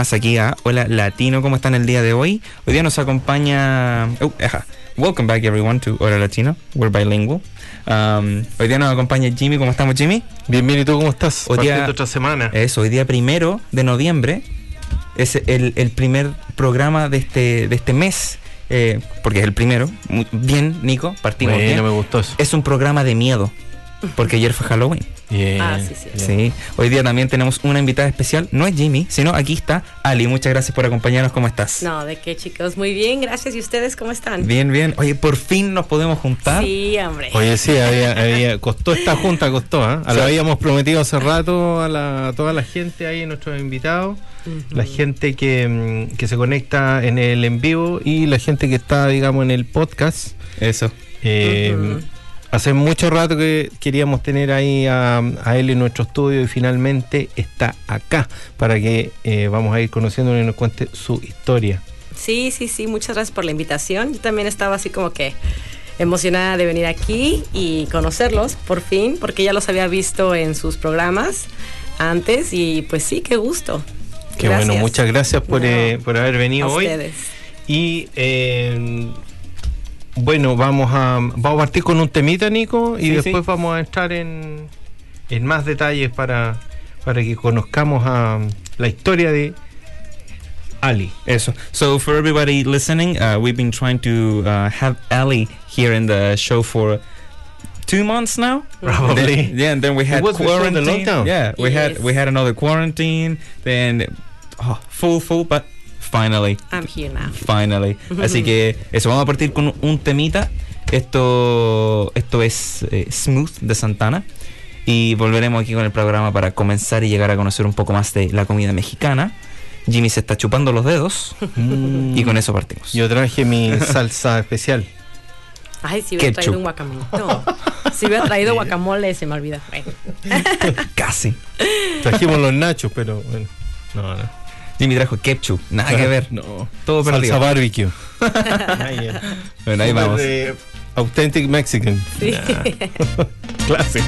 Más aquí a Hola Latino, ¿cómo están el día de hoy? Hoy día nos acompaña... Oh, ajá. Welcome back everyone to Hola Latino, we're bilingual. Um, hoy día nos acompaña Jimmy, ¿cómo estamos Jimmy? Bienvenido, ¿y tú cómo estás? Hoy día- otra semana. Eso, hoy día primero de noviembre es el, el primer programa de este, de este mes, eh, porque es el primero. Muy bien, Nico, partimos bueno, bien. me gustó eso. Es un programa de miedo, porque ayer fue Halloween. Bien, Ah, sí, sí. Sí, hoy día también tenemos una invitada especial, no es Jimmy, sino aquí está Ali. Muchas gracias por acompañarnos, ¿cómo estás? No, de qué chicos, muy bien, gracias. ¿Y ustedes cómo están? Bien, bien. Oye, por fin nos podemos juntar. Sí, hombre. Oye, sí, había, había- costó esta junta, costó, ¿ah? Sí. Lo habíamos prometido hace rato a, la, a toda la gente ahí, nuestros invitados, la gente que, mm, que se conecta en el en vivo y la gente que está, digamos, en el podcast. Eso. Eh. Hace mucho rato que queríamos tener ahí a, a él en nuestro estudio y finalmente está acá para que eh, vamos a ir conociéndolo y nos cuente su historia. Sí, sí, sí, muchas gracias por la invitación. Yo también estaba así como que emocionada de venir aquí y conocerlos, por fin, porque ya los había visto en sus programas antes y pues sí, qué gusto. Qué Gracias. bueno, muchas gracias por, No, eh, por haber a venido hoy. ustedes. Y eh, bueno, vamos a, vamos a partir con un temita, Nico, y Sí, después sí. vamos a entrar en, en más detalles para, para que conozcamos a la historia de Ali. Eso. So for everybody listening, uh, we've been trying to uh, have Ali here in the show for two months now. Probably. Then- yeah, and then we had was before the quarantine. lockdown. Yeah, we had we had another quarantine. Then oh, full, full, but finally, I'm here now. finally. Así que eso, vamos a partir con un temita. Esto, esto es eh, Smooth de Santana. Y volveremos aquí con el programa para comenzar y llegar a conocer un poco más de la comida mexicana. Jimmy se está chupando los dedos y con eso partimos. Yo traje mi salsa especial. Ay, si hubiera traído un guacamole. No, si hubiera traído guacamole se me olvida. Bueno. Casi. Trajimos los nachos, pero bueno. No, no. Jimmy trajo ketchup, nada que ver. No. Todo Salsa perdido. barbecue. Ahí es. Bueno, ahí vamos. De Authentic Mexican. Sí. Clase.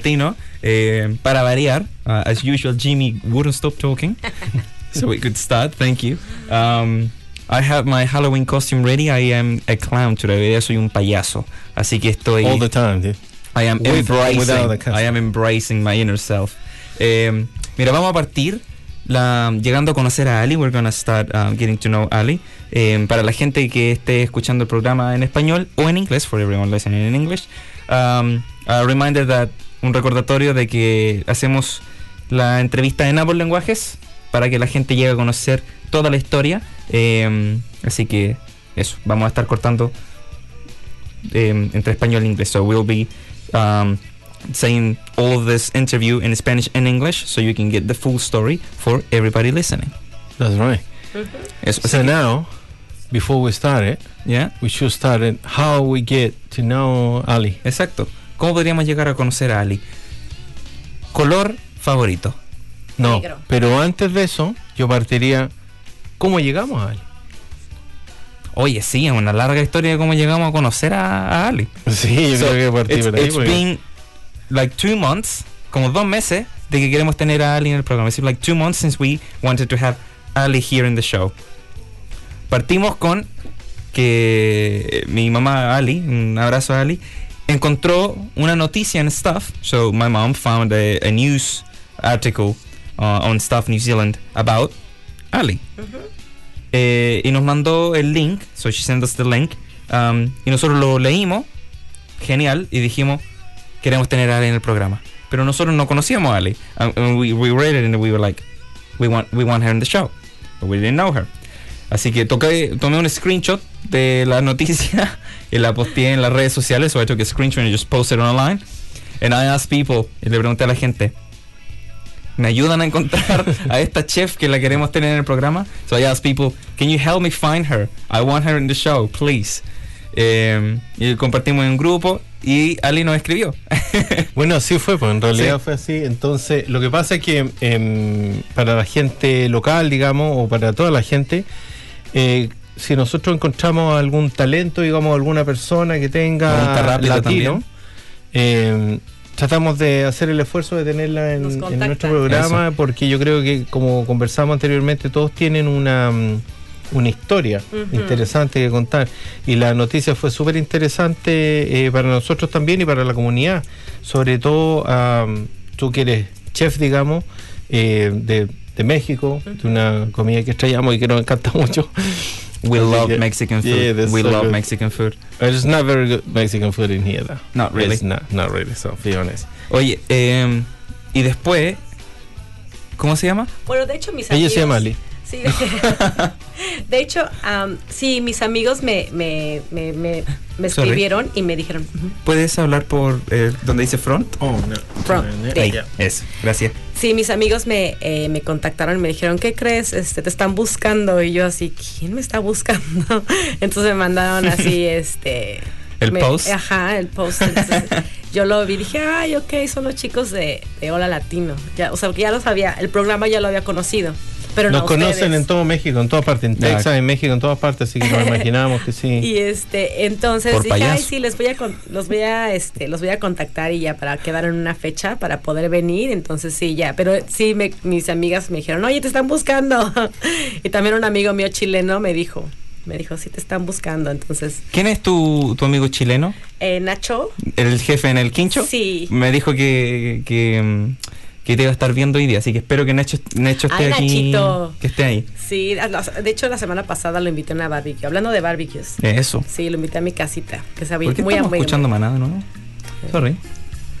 Latino. Eh, para variar, uh, as usual, Jimmy wouldn't stop talking. so we could start. Thank you. Um, I have my Halloween costume ready. I am a clown today. Día soy un payaso. Así que estoy. All the time, dude. I am With embracing. without the costume. I am embracing my inner self. Eh, mira, vamos a partir la, llegando a conocer a Ali. We're gonna start um, getting to know Ali. Eh, para la gente que esté escuchando el programa en español o en inglés, for everyone listening in English, um, a reminder that un recordatorio de que hacemos la entrevista en ambos lenguajes para que la gente llegue a conocer toda la historia. Eh, así que eso, vamos a estar cortando um, entre español e inglés. So we'll be um, saying all of this interview in Spanish and English so you can get the full story for everybody listening. That's right. Eso, So now, before we start it, ¿ya? we should start it how we get to know Ali. Exacto. ¿Cómo podríamos llegar a conocer a Ali? Color favorito. No, Negro. pero antes de eso, yo partiría. ¿Cómo llegamos a Ali? Oye, sí, es una larga historia de cómo llegamos a conocer a, a Ali. Sí, yo So, creo que partí it's, por ahí. it's porque- been like two months, como dos meses, de que queremos tener a Ali en el programa. It's been like two months since we wanted to have Ali here in the show. Partimos con que mi mamá Ali, un abrazo a Ali, encontró una noticia en Stuff. So my mom found a, a news article uh, on Stuff New Zealand about Ali. Eh, y nos mandó el link, so she sent us the link, um, y nosotros lo leímos, genial, y dijimos, queremos tener a Ali en el programa. Pero nosotros no conocíamos a Ali. Um, we read it and we were like, we want, we want her in the show. But we didn't know her. Así que toqué, tomé un screenshot de la noticia y la posteé en las redes sociales. So I took a screenshot and just posted it online. And I asked people, y le pregunté a la gente, ¿me ayudan a encontrar a esta chef que la queremos tener en el programa? So I asked people, can you help me find her? I want her in the show, please. Eh, y compartimos en un grupo y Ali nos escribió. Bueno, así fue, pues en realidad Sí. fue así. Entonces, lo que pasa es que em, para la gente local, digamos, o para toda la gente, eh, si nosotros encontramos algún talento, digamos, alguna persona que tenga latino, em, tratamos de hacer el esfuerzo de tenerla en, nuestro programa, porque yo creo que, como conversamos anteriormente, todos tienen una... mm, una historia interesante que contar. Y la noticia fue súper interesante eh, para nosotros también y para la comunidad. Sobre todo am, tú que eres chef digamos eh, de, de México de una comida que extrañamos y que nos encanta mucho We Así love que- Mexican food. Yeah, We so love good. Mexican food. It's not very good Mexican food in here though. Not really. It's not, not really so be honest Oye, eh, y después, ¿cómo se llama? Bueno, de hecho, mis ella amigos. se llama Ali Sí. De hecho, sí, mis amigos me, me, me, me, me Sorry. escribieron y me dijeron. ¿Puedes hablar por eh, donde dice front? oh no Ahí, Yeah. eso, gracias. Sí, mis amigos me, eh, me contactaron y me dijeron, ¿qué crees? Este, te están buscando. Y yo así, ¿quién me está buscando? Entonces me mandaron así, este... ¿El me- post? Ajá, el post. Entonces, yo lo vi, dije, ay, ok, son los chicos de, de Hola Latino. Ya, o sea, que ya lo sabía, el programa ya lo había conocido. Pero nos no conocen ustedes. en todo México en todas partes en. Texas en México en todas partes así que nos imaginamos que sí Y este, entonces Por dije, ay, sí, les voy a con- los voy a este, los voy a contactar y ya para quedar en una fecha para poder venir, entonces sí, ya, pero sí me- mis amigas me dijeron, "Oye, te están buscando." y también un amigo mío chileno me dijo, me dijo, "Sí te están buscando." Entonces, ¿Quién es tu, tu amigo chileno? eh, Nacho, ¿El jefe en el quincho? Sí. Me dijo que, que, mm, que te iba a estar viendo hoy día, así que espero que Nacho, Nacho esté Ay, aquí. Nachito. Que esté ahí. sí, a- la- de hecho la semana pasada lo invité a una barbecue, hablando de barbecues. Eso. Sí, lo invité a mi casita, que se ¿Por qué muy estamos muy- escuchando manada, no? Sorry.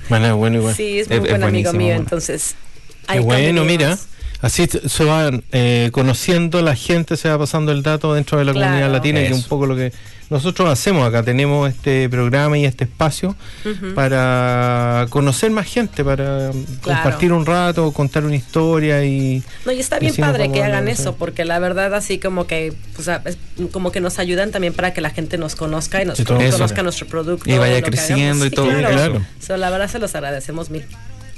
bueno bueno igual Sí, es Es- muy es buen amigo buenísimo, mío, bueno. entonces. Qué bueno, mira. Así se van eh, conociendo la gente, se va pasando el dato dentro de la Claro. comunidad latina, que es Eso. un poco lo que nosotros hacemos acá. Tenemos este programa y este espacio para conocer más gente, para um, compartir un rato, contar una historia y No, y está bien padre que hagan eso, porque la verdad así como que, pues, es- como que nos ayudan también para que la gente nos conozca y nos Sí. Eso. conozca nuestro producto. Y vaya creciendo y todo, Claro. claro. So, la verdad se los agradecemos mil.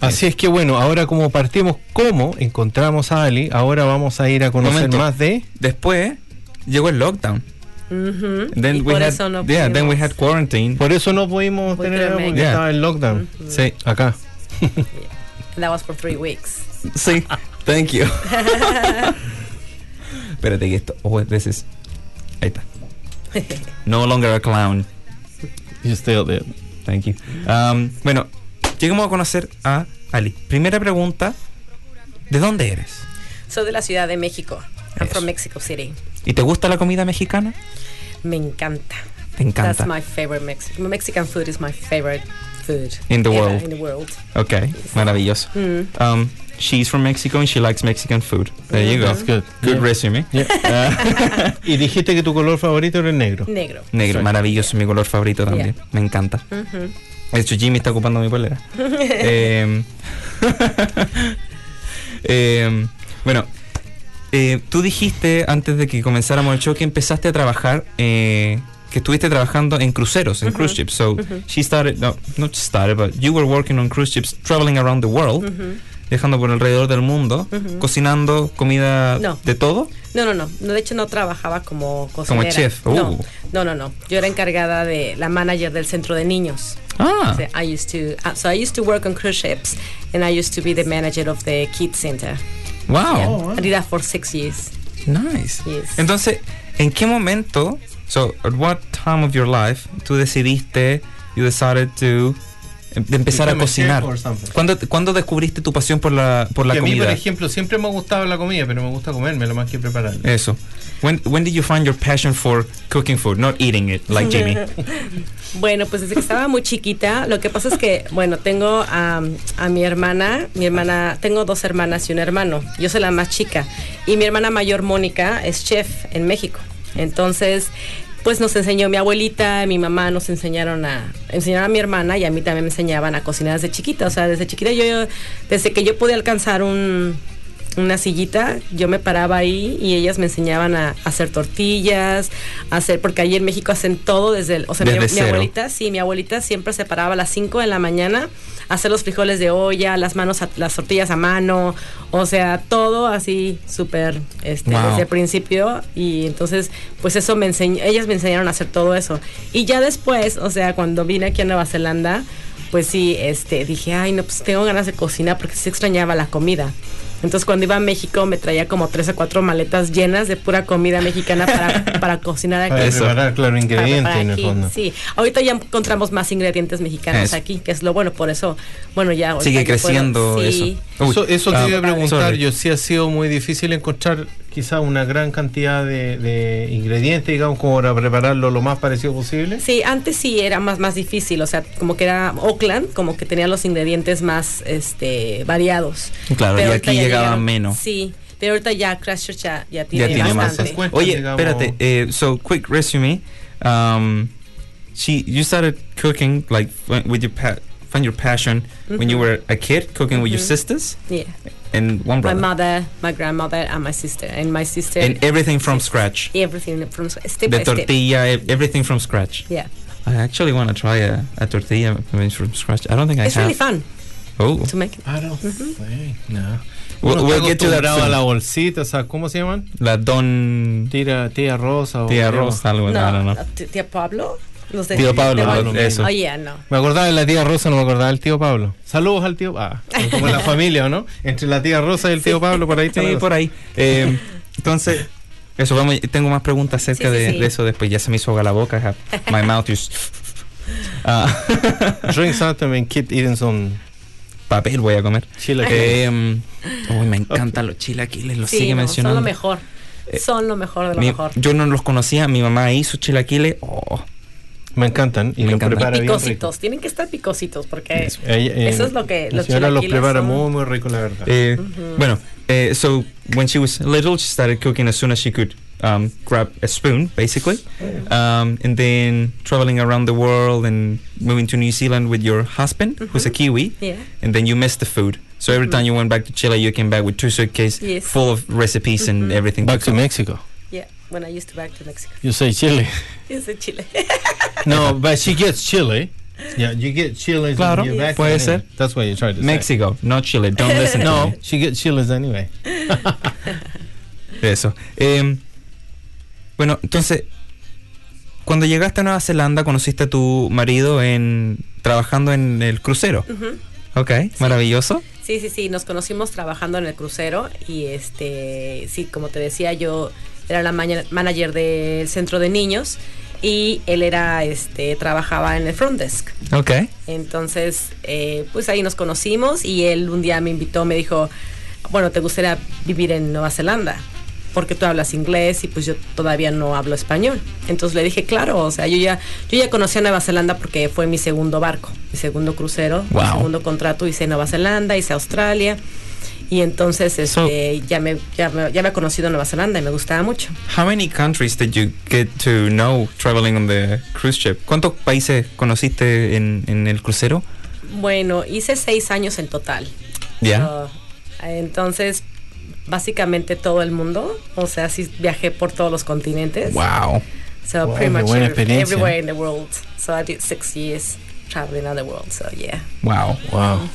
Así es que bueno, ahora como partimos, cómo encontramos a Ali, ahora vamos a ir a conocer Momento. más de... Después llegó el lockdown. Then y we por had, eso no yeah, then we pudimos. had quarantine. Por eso no pudimos tener porque Yeah. estaba el lockdown. Sí, Acá. That was for three weeks. sí. Thank you. Espérate que esto. Oh, this is. Ahí está. No longer a clown. You still there. Thank you. Um, bueno, llegamos a conocer a Ali. Primera pregunta: ¿de dónde eres? Soy de la Ciudad de México. I'm Eso. from Mexico City. ¿Y te gusta la comida mexicana? Me encanta. Te encanta. That's my favorite Mexican. Mexican food is my favorite food. In the ever world. In the world. Ok, maravilloso. Mm. Um, she's from Mexico and she likes Mexican food. There you go. That's good. Good Yeah. resume. Yeah. Ah, y dijiste que tu color favorito era el negro. Negro. negro, maravilloso, mi color favorito también. Me encanta. Ujú. De hecho, Jimmy está ocupando mi polera. Em, em, bueno, eh, tú dijiste antes de que comenzáramos el show que empezaste a trabajar, eh, que estuviste trabajando en cruceros, en cruise ships. So, she started, no, not started, but you were working on cruise ships, traveling around the world, viajando por alrededor del mundo, cocinando comida No. de todo. No, no, no. No, De hecho, no trabajaba como cocinera. chef. No, Uh. no, no, no. Yo era encargada de la manager del centro de niños. Ah, So I used to, uh, so I used to work on cruise ships, and I used to be the manager of the kids center. wow. I did that for six years. Nice. Yes. Entonces, ¿en qué momento, so, at what time of your life, tú decidiste, you decided to, de empezar a cocinar? ¿Cuándo, ¿Cuándo descubriste tu pasión por la, por la Y a mí, por comida? ejemplo, siempre me ha gustado la comida, pero me gusta comérmela más que prepararla. Eso. When, when did you find your passion for cooking food, not eating it, like Jimmy? Bueno, pues desde que estaba muy chiquita, lo que pasa es que, bueno, tengo a, a mi hermana, mi hermana, tengo dos hermanas y un hermano, yo soy la más chica, y mi hermana mayor, Mónica, es chef en México. Entonces, pues nos enseñó mi abuelita, mi mamá nos enseñaron a, enseñaron a mi hermana y a mí también me enseñaban a cocinar desde chiquita, o sea, desde chiquita yo, yo- desde que yo pude alcanzar un, una sillita, yo me paraba ahí y ellas me enseñaban a, hacer tortillas, a hacer, porque ahí en México hacen todo desde el, o sea, mi, Desde mi cero. abuelita, sí, mi abuelita siempre se paraba a las 5 de la mañana a hacer los frijoles de olla, las manos, a- las tortillas a mano, o sea, todo así súper, este, Wow. desde el principio y entonces, pues eso me enseñó, ellas me enseñaron a hacer todo eso. Y ya después, o sea, cuando vine aquí a Nueva Zelanda, pues sí, este, dije, ay, no, pues tengo ganas de cocinar porque sí extrañaba la comida. Entonces cuando iba a México me traía como tres o cuatro maletas llenas de pura comida mexicana para, para cocinar aquí. Para Eso. preparar, claro, ingredientes en el fondo. Sí, ahorita ya encontramos más ingredientes mexicanos Eso. aquí, que es lo bueno, por eso, bueno, ya. Sigue puedo- creciendo sí. eso. Uy, Eso, eso ah, te iba a preguntar sorry. yo, si ha sido muy difícil encontrar quizá una gran cantidad de, de ingredientes, digamos, como para prepararlo lo más parecido posible. Sí, antes sí era más, más difícil, o sea, como que era Oakland, como que tenía los ingredientes más este, variados. Claro, y ahorita aquí llegaban menos. Sí, pero ahorita ya Christchurch ya, ya tiene, ya tiene más. Oye, digamos. espérate. eh, so, quick resume. Um, she, you started cooking like with your pa- find your passion when you were a kid, cooking with your sisters Yeah. And one My mother, my grandmother, and my sister. And my sister, and everything from scratch. everything from step The by step. tortilla, e- everything from scratch. Yeah, I actually want to try a, a tortilla made from scratch. I don't think I it's have. really fun Oh, to make. it. I don't mm-hmm. think, no. We'll- we'll get to that acostumbrado soon. a la bolsita, o sea, ¿cómo se llaman? la Don Tira, tía rosa o Tía. Rosa, algo, I don't know. tía Pablo. Los de- Tío Pablo, Bol- eso. Oh, yeah, no. Me acordaba de la tía Rosa, no me acordaba del tío Pablo. Saludos al tío. Ah, como la familia, ¿o ¿no? Entre la tía Rosa y el tío Pablo, por ahí Sí, por ahí. Eh, entonces, eso, vamos, tengo más preguntas acerca Sí, sí, de, sí. de eso después. Ya se me hizo agua la boca. My mouth is... Ah, Drink something and keep eating some papel voy a comer. chilaquiles. Eh, uy, me encantan los chilaquiles, los Sí, sigue no, mencionando. Son lo mejor. Eh, son lo mejor de lo Mi- mejor. yo no los conocía, mi mamá hizo chilaquiles. Oh, Me encantan y Me lo encantan. prepara bien rico. Picositos, tienen que estar picositos porque Eso. Eh, Eso es lo que la los señora los prepara son. muy, muy rico, la verdad. eh, Bueno, eh, so when she was little, she started cooking as soon as she could um, grab a spoon, basically. Um, and then traveling around the world and moving to New Zealand with your husband, who's a Kiwi. yeah. and then you missed the food. So every time you went back to Chile, you came back with two suitcases Yes. full of recipes and everything. Back to Mexico. When I used to back to Mexico. You say Chile. Es de Chile. No, but she gets Chile. Yeah, you get Chile. Claro, you're back puede ser. That's what you're trying to say. Mexico, not Chile. Don't listen to No, me. she gets chiles anyway. Eso. Em, bueno, entonces, cuando llegaste a Nueva Zelanda, conociste a tu marido en trabajando en el crucero. Ujú. Ok, maravilloso. Sí, sí, sí, nos conocimos trabajando en el crucero y este, sí, como te decía, yo era la manager del centro de niños y él era, este, trabajaba en el front desk. Ok. Entonces, eh, pues ahí nos conocimos y él un día me invitó, me dijo, bueno, ¿te gustaría vivir en Nueva Zelanda? Porque tú hablas inglés y pues yo todavía no hablo español. Entonces le dije, claro, o sea, yo ya, yo ya conocí a Nueva Zelanda porque fue mi segundo barco, mi segundo crucero, mi Wow. segundo contrato, hice Nueva Zelanda, hice Australia. Y entonces So- este, ya, me, ya, me, ya me he conocido Nueva Zelanda y me gustaba mucho. How many countries did you get to know traveling on the cruise ship? ¿Cuántos países conociste en, en el crucero? Bueno, hice seis años en total. Ya. So, entonces, básicamente todo el mundo. O sea, sí viajé por todos los continentes. Wow. So Wow, pretty much every- everywhere in the world. So I did six years traveling around the world. So yeah, Wow. Wow.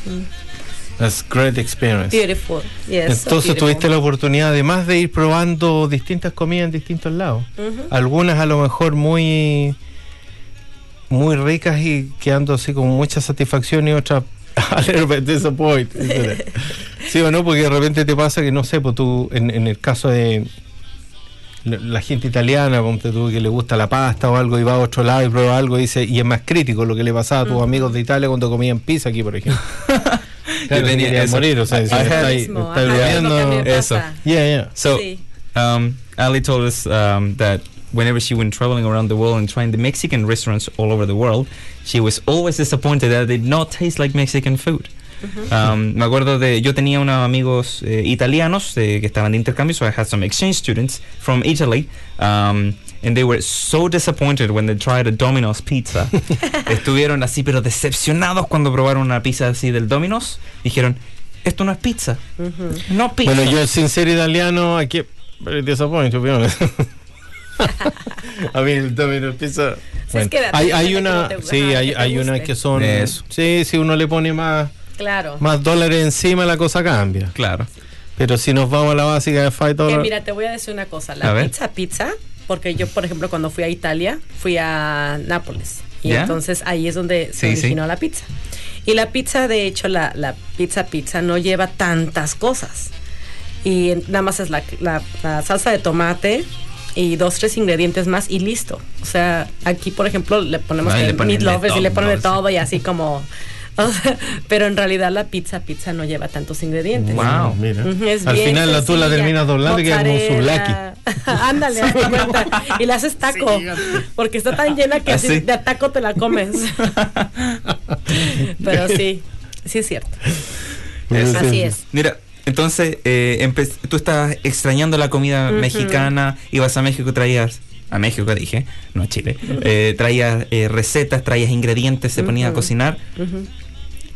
That's great experience. beautiful. Yes. so Entonces beautiful. tuviste la oportunidad, además de ir probando distintas comidas en distintos lados, algunas a lo mejor muy muy ricas y quedando así con mucha satisfacción y otras a little bit disappointed. sí o no, porque de repente te pasa que no sé, pues tú en, en el caso de la, la gente italiana, ponte tú que le gusta la pasta o algo y va a otro lado y prueba algo y dice, y es más crítico lo que le pasaba a tus amigos de Italia cuando comían pizza aquí, por ejemplo. Claro, Yo tenía querían eso. morir, o sea, I si had- está ahí- Mismo, está ajá, es lo que a mí me viviendo- Eso. Yeah, yeah. So, Sí. um, Ali told us um, that whenever she went traveling around the world and trying the Mexican restaurants all over the world, she was always disappointed that they did not taste like Mexican food. Um, me acuerdo de, yo tenía unos amigos eh, italianos eh, que estaban de intercambio, so I had some exchange students from Italy, um, and they were so disappointed when they tried a Domino's pizza. Estuvieron así, pero decepcionados cuando probaron una pizza así del Domino's. Dijeron, esto no es pizza. No pizza. Bueno, yo sin ser italiano, aquí very disappointed, to be honest. A mí el Domino's Pizza. Que hay, hay una, que no te- sí, hay, hay guste. que son. Eso. Sí, si uno le pone más, Claro. más dólares encima, la cosa cambia. Claro. Pero si nos vamos a la básica de 5 Que dólares. mira, te voy a decir una cosa. A La ver. pizza pizza, porque yo, por ejemplo, cuando fui a Italia, fui a Nápoles. Y ¿Ya? entonces ahí es donde se Sí, sí. originó la pizza. Y la pizza, de hecho, la, la pizza pizza no lleva tantas cosas. Y nada más es la, la- la salsa de tomate y dos, tres ingredientes más y listo. O sea, aquí, por ejemplo, le ponemos le de meatloaf y le ponen de todo y así como... o sea, pero en realidad la pizza pizza no lleva tantos ingredientes. Wow. Mira. Es Al final la, tú la terminas doblando y un souvlaki. Mozzarella. Ándale. Y la haces taco. porque está tan llena que así Así. de a taco te la comes. Pero sí, sí es cierto. Así sí. es. Mira, entonces eh, tú estás extrañando la comida Ujú. mexicana, ibas a México y traías, a México dije, no a Chile, eh, traías eh, recetas, traías ingredientes, se ponías a cocinar Ujú.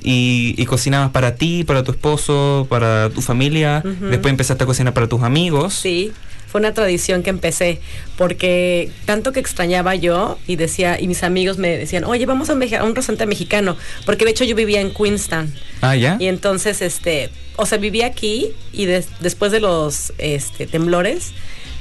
Y, y cocinabas para ti, para tu esposo, para tu familia, Ujú. después empezaste a cocinar para tus amigos. Sí, fue una tradición que empecé porque tanto que extrañaba yo y decía y mis amigos me decían, "Oye, vamos a a un restaurante mexicano", porque de hecho yo vivía en Queenstown. Ah, ¿ya? Y entonces, este, o sea, viví aquí y des- después de los este, temblores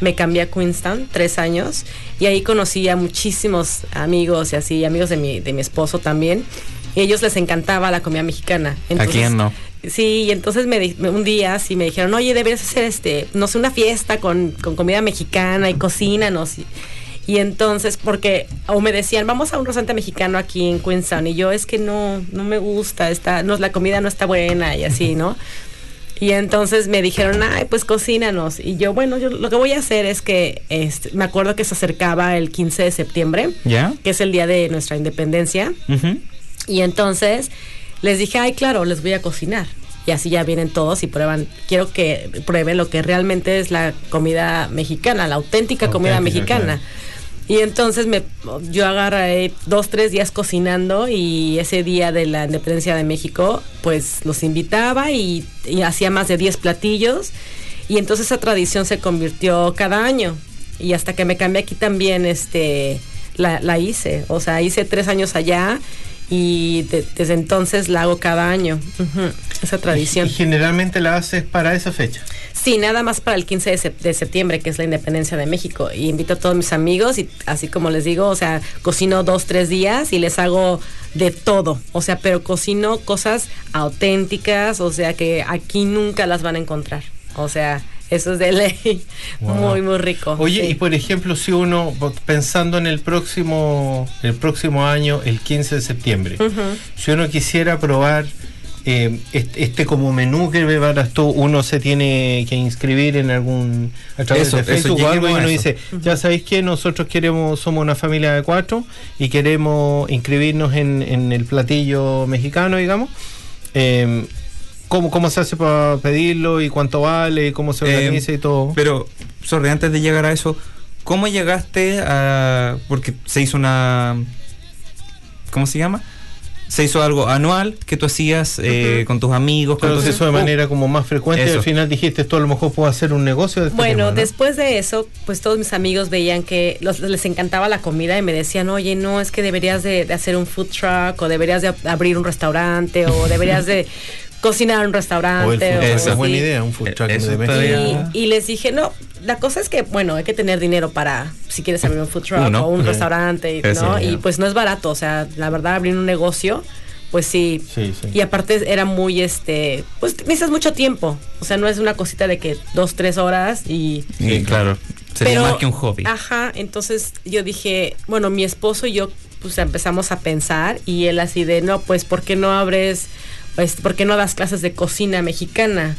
me cambié a Queenstown, tres años, y ahí conocí a muchísimos amigos y así, amigos de mi, de mi esposo también. Y a ellos les encantaba la comida mexicana. ¿A quién no? Sí, y entonces me, di- un día sí me dijeron, oye, deberías hacer este, no sé, una fiesta con, con comida mexicana y cocínanos. Y, y entonces, porque, o me decían, vamos a un restaurante mexicano aquí en Queenstown, y yo es que no, no me gusta, está, no, la comida no está buena y así, ¿no? Y entonces me dijeron, ay, pues cocínanos. Y yo, bueno, yo lo que voy a hacer es que, este, me acuerdo que se acercaba el 15 de septiembre, ¿Ya? que es el día de nuestra independencia. Ujú. Y entonces les dije, ay, claro, les voy a cocinar. Y así ya vienen todos y prueban, quiero que prueben lo que realmente es la comida mexicana, la auténtica comida mexicana. Y entonces me, yo agarré dos, tres días cocinando y ese día de la independencia de México, pues los invitaba y, y hacía más de 10 platillos. Y entonces esa tradición se convirtió cada año. Y hasta que me cambié aquí también, este, la, la hice. O sea, hice tres años allá y de- desde entonces la hago cada año. Ujú, Esa tradición. Y generalmente la haces para esa fecha. Sí, nada más para el 15 de, sep- de septiembre, que es la independencia de México. Y invito a todos mis amigos y así como les digo, o sea, cocino dos, tres días y les hago de todo. O sea, pero cocino cosas auténticas, o sea, que aquí nunca las van a encontrar. O sea, eso es de ley. Wow. Muy, muy rico. Oye, sí. y por ejemplo, si uno, pensando en el próximo, el próximo año, el 15 de septiembre, si uno quisiera probar eh, este, este como menú que preparas tú, uno se tiene que inscribir en algún a través Eso, de eso, Facebook o algo y uno eso. dice, ya sabéis que nosotros queremos, somos una familia de cuatro y queremos inscribirnos en, en el platillo mexicano, digamos. Eh, ¿cómo, ¿Cómo se hace para pedirlo y cuánto vale y cómo se Eh, organiza y todo? Pero, sorry, antes de llegar a eso, ¿cómo llegaste a...? Porque se hizo una... ¿Cómo se llama? Se hizo algo anual que tú hacías eh, con tus amigos. Pero se hizo de Oh, manera como más frecuente y al final dijiste, esto a lo mejor puedo hacer un negocio de este Bueno, tema, ¿no? después de eso, pues todos mis amigos veían que los- les encantaba la comida y me decían, oye, no, es que deberías de, de hacer un food truck o deberías de ab- abrir un restaurante o deberías de cocinar en un restaurante. O el food truck, Eso. es buena idea, un food truck eso de México. Y, y les dije, no, la cosa es que, bueno, hay que tener dinero para, si quieres abrir un food truck Uno. o un restaurante, Eso, ¿no? Y pues no es barato, o sea, la verdad, abrir un negocio, pues sí. Sí, sí. Y aparte era muy, este, pues necesitas mucho tiempo, o sea, no es una cosita de que dos, tres horas y... Sí, claro. Sería Pero- más que un hobby. Ajá, entonces yo dije, bueno, mi esposo y yo pues empezamos a pensar y él así de, no, pues ¿por qué no abres, pues, por qué no das clases de cocina mexicana?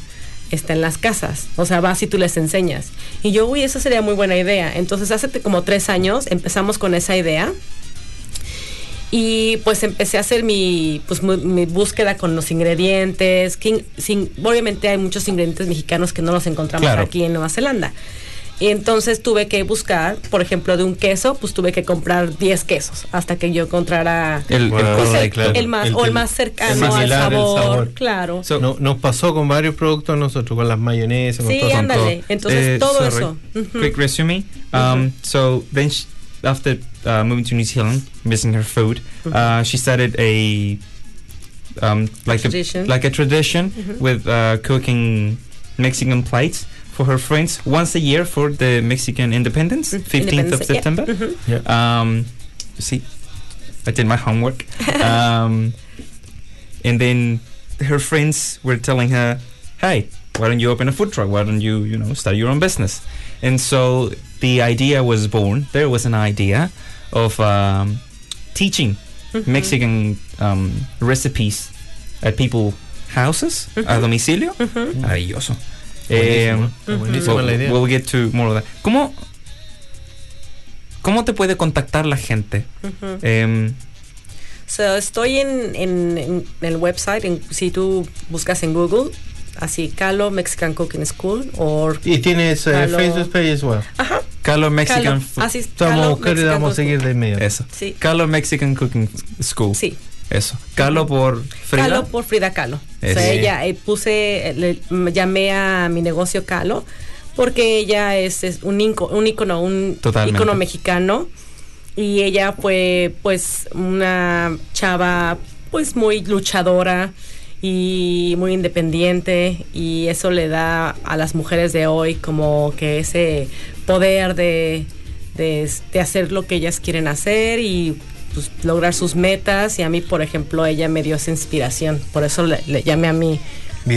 Está en las casas, o sea, vas y tú les enseñas. Y yo, uy, esa sería muy buena idea. Entonces, hace como tres años empezamos con esa idea. Y pues empecé a hacer mi, pues, mu- mi búsqueda con los ingredientes. que in- sin- obviamente hay muchos ingredientes mexicanos que no los encontramos Claro. aquí en Nueva Zelanda. Y entonces tuve que buscar, por ejemplo, de un queso, pues tuve que comprar 10 quesos hasta que yo encontrara El, el Bueno, pues, el, correcto. claro. el más El- o el más cercano el más al similar al sabor, sabor. claro. So- No- nos pasó con varios productos nosotros, con las mayonesas, con Sí, todo. ándale. Entonces, Eh, todo sorry. eso. Quick resume. Um, So then, sh after uh, moving to New Zealand, missing her food, uh, she started a um, like Tradition. a like a tradition with uh, cooking Mexican plates for her friends once a year for the Mexican Independence, Mm, fifteenth of Independence, yeah. September. Mhm. Yeah. Um, you see, I did my homework. um, and then her friends were telling her, "Hey, why don't you open a food truck? Why don't you, you know, start your own business?" And so the idea was born. There was an idea of um, teaching Mexican um, recipes at people houses a domicilio. Maravilloso. Buenísimo, Eh, We'll, la idea. we'll get to more of that. ¿Cómo, ¿Cómo te puede contactar la gente? Em, So, estoy en, en- en el website, en- si tú buscas en Google, así, Calo Mexican Cooking School, o... Y tienes eh, Calo. Facebook page as well. Ajá, Carlo Mexican Calo, así, Calo le Mexican a seguir de inmediato. Eso. Sí. Carlo Mexican Cooking School. Sí. Eso. Carlo por Frida. Calo por Frida Calo. O sea, ella eh, puse, eh, le- llamé a mi negocio Calo porque ella es, es un, inco- un ícono, un Totalmente. ícono mexicano y ella fue pues una chava pues muy luchadora y muy independiente y eso le da a las mujeres de hoy como que ese poder de, de, de hacer lo que ellas quieren hacer y pues, lograr sus metas y a mí por ejemplo ella me dio esa inspiración por eso le, le llamé a mi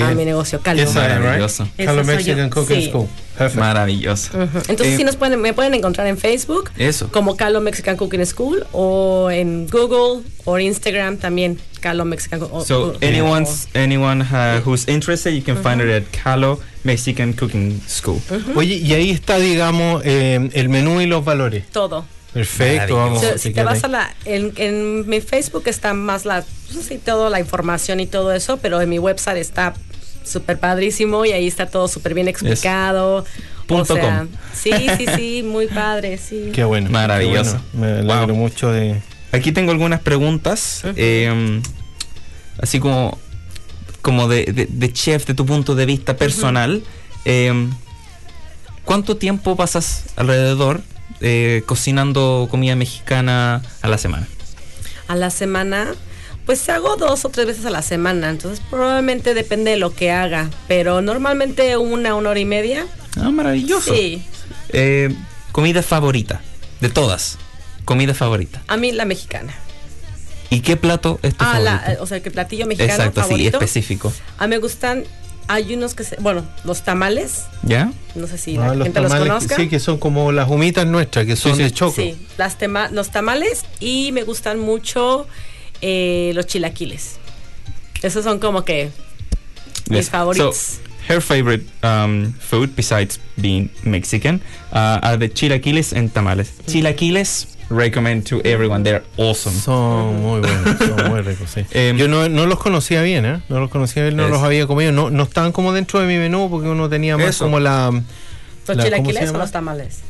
a mi negocio Calo? Maravilloso. Soy Mexican yo. Cooking Sí. School. Perfect. Maravilloso. Entonces Eh, sí nos pueden, me pueden encontrar en Facebook Eso. como Calo Mexican Cooking School o en Google o Instagram también Calo Mexican Cooking So anyone's anyone uh, who's interested, you can find her at Carlo Mexican Cooking School. Oye, y ahí está, digamos, eh, el menú y los valores. todo. Perfecto, vamos So, si te vas a la en, en mi Facebook está más la pues, sí, toda la información y todo eso, pero en mi website está súper padrísimo y ahí está todo súper bien explicado. Punto o sea, com. sí, sí, sí, muy padre, sí. Qué bueno. Maravilloso. qué bueno. Me alegro Wow. mucho de. Aquí tengo algunas preguntas, em, así como, como de, de- de chef, de tu punto de vista personal. Em, ¿Cuánto tiempo pasas alrededor eh, cocinando comida mexicana a la semana? a la semana, pues hago dos o tres veces a la semana, entonces probablemente depende de lo que haga, pero normalmente una, una hora y media. Ah, maravilloso. Sí, Eh, comida favorita, de todas. Comida favorita. a mí la mexicana. ¿Y qué plato es tu Ah, favorito? la, o sea, que platillo mexicano Exacto, sí, favorito. específico. A mí me gustan, hay unos que se, bueno, los tamales, ¿Ya? no sé si Ah, la los gente los tamales, conozca. sí, que son como las humitas nuestras, que son sí. de choco. Sí, las tema- los tamales y me gustan mucho eh, los chilaquiles. Esos son como que mis Yes. favoritos. So, her favorite um, food, besides being Mexican, uh, are the chilaquiles and tamales. Chilaquiles, recommend to everyone. They're awesome. Son muy buenos, son muy ricos, sí. Em, Yo no, no los conocía bien, ¿eh? No los conocía bien, no Es- los había comido. No, no estaban como dentro de mi menú porque uno tenía más Eso. como la... ¿Los la- ¿cómo se chilaquiles o los tamales?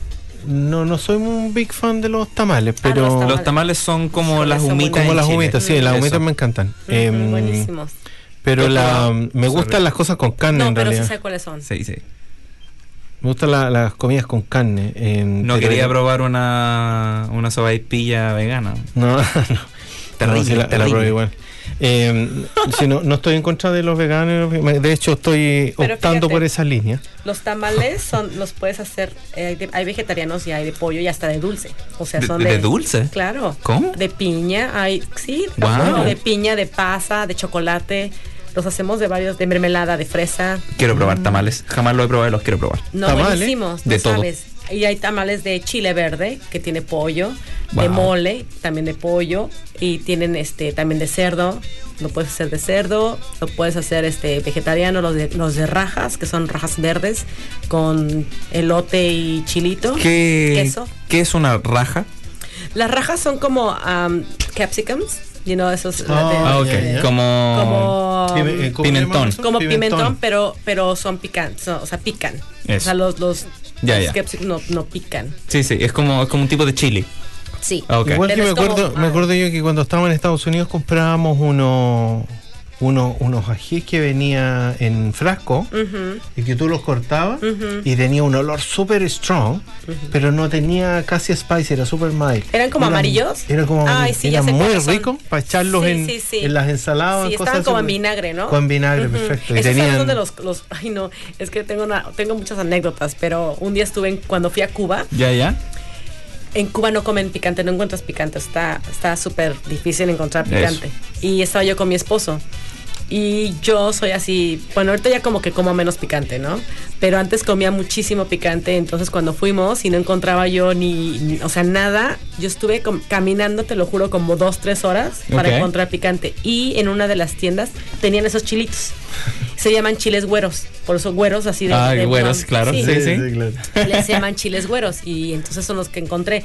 No, no soy un big fan de los tamales, Ah, pero... los tamales. Los tamales son como las humitas. como las humitas, sí, las humitas me encantan. Ujú, Em, buenísimos. Pero Yo la, me gustan las cosas con carne No, en pero sí realidad. sé cuáles son. Sí, sí. Me gustan la- las comidas con carne. em, No quería probar una, una sopaipilla vegana. No, no. Terrible, No, la- la terrible. probé igual. Eh, si no, no estoy en contra de los veganos, de hecho estoy Pero optando fíjate. por esa línea. Los tamales son, los puedes hacer, eh, hay de- hay vegetarianos y hay de pollo y hasta de dulce. O sea, ¿De, son de de, dulce? Claro. ¿Cómo? De piña, hay, sí, Guau. de piña, de pasa, de chocolate. Los hacemos de varios, de mermelada, de fresa. Quiero probar tamales. Jamás lo he probado y los quiero probar. No, Tamales, buenísimos, no de todo. sabes. Y hay tamales de chile verde, que tiene pollo, de mole, también de pollo, y tienen este también de cerdo. Lo puedes hacer de cerdo, lo puedes hacer este vegetariano, los de, los de rajas, que son rajas verdes, con elote y chilito. ¿Qué, Queso. ¿Qué es una raja? Las rajas son como um, capsicums, you know, esos Ah, Ah, ok. ya, ya. Como... como Pime- eh, ¿cómo pimentón. como pimentón, pero pero son picantes, o sea, pican. Eso. O sea, los los Ya, Los ya. no, no pican. Sí, sí, es como, es como un tipo de chili. Sí. Ah, ok. Igual que me como- acuerdo, me acuerdo yo que cuando estábamos en Estados Unidos comprábamos uno, uno- unos ajíes que venía en frasco y que tú los cortabas y tenía un olor súper strong, pero no tenía casi spice, era súper mild. ¿Eran como amarillos? Era como Ay, amarillos. sí, muy cuáles son. rico para echarlos Sí, en, sí, sí. en las ensaladas. Sí, cosas estaban así, como en vinagre, ¿no? Con vinagre, perfecto. Y tenían- son de los, los- ay no, es que tengo una, tengo muchas anécdotas, pero un día estuve en- cuando fui a Cuba, Ya, ya. En Cuba no comen picante, no encuentras picante, está está súper difícil encontrar Eso. picante. Y estaba yo con mi esposo. Y yo soy así, bueno, ahorita ya como que como menos picante, ¿no? Pero antes comía muchísimo picante, entonces cuando fuimos y no encontraba yo ni, ni- o sea, nada, yo estuve com- caminando, te lo juro, como dos, tres horas para encontrar picante. Y en una de las tiendas tenían esos chilitos. Se llaman chiles güeros, por eso güeros así de... Ah, de güeros, claro, sí, sí. claro. les llaman chiles güeros y entonces son los que encontré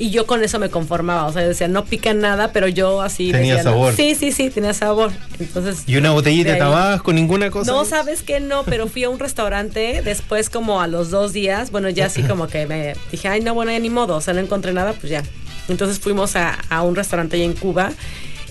y yo con eso me conformaba o sea yo decía no pican nada pero yo así Tenía decía, no. sabor. sí sí sí tenía sabor entonces Y una botellita de, de tabasco, ninguna cosa. no sabes que no pero fui a un restaurante después como a los dos días bueno ya así como que me dije ay no bueno ya ni modo o sea no encontré nada pues ya entonces fuimos a, a un restaurante ahí en Cuba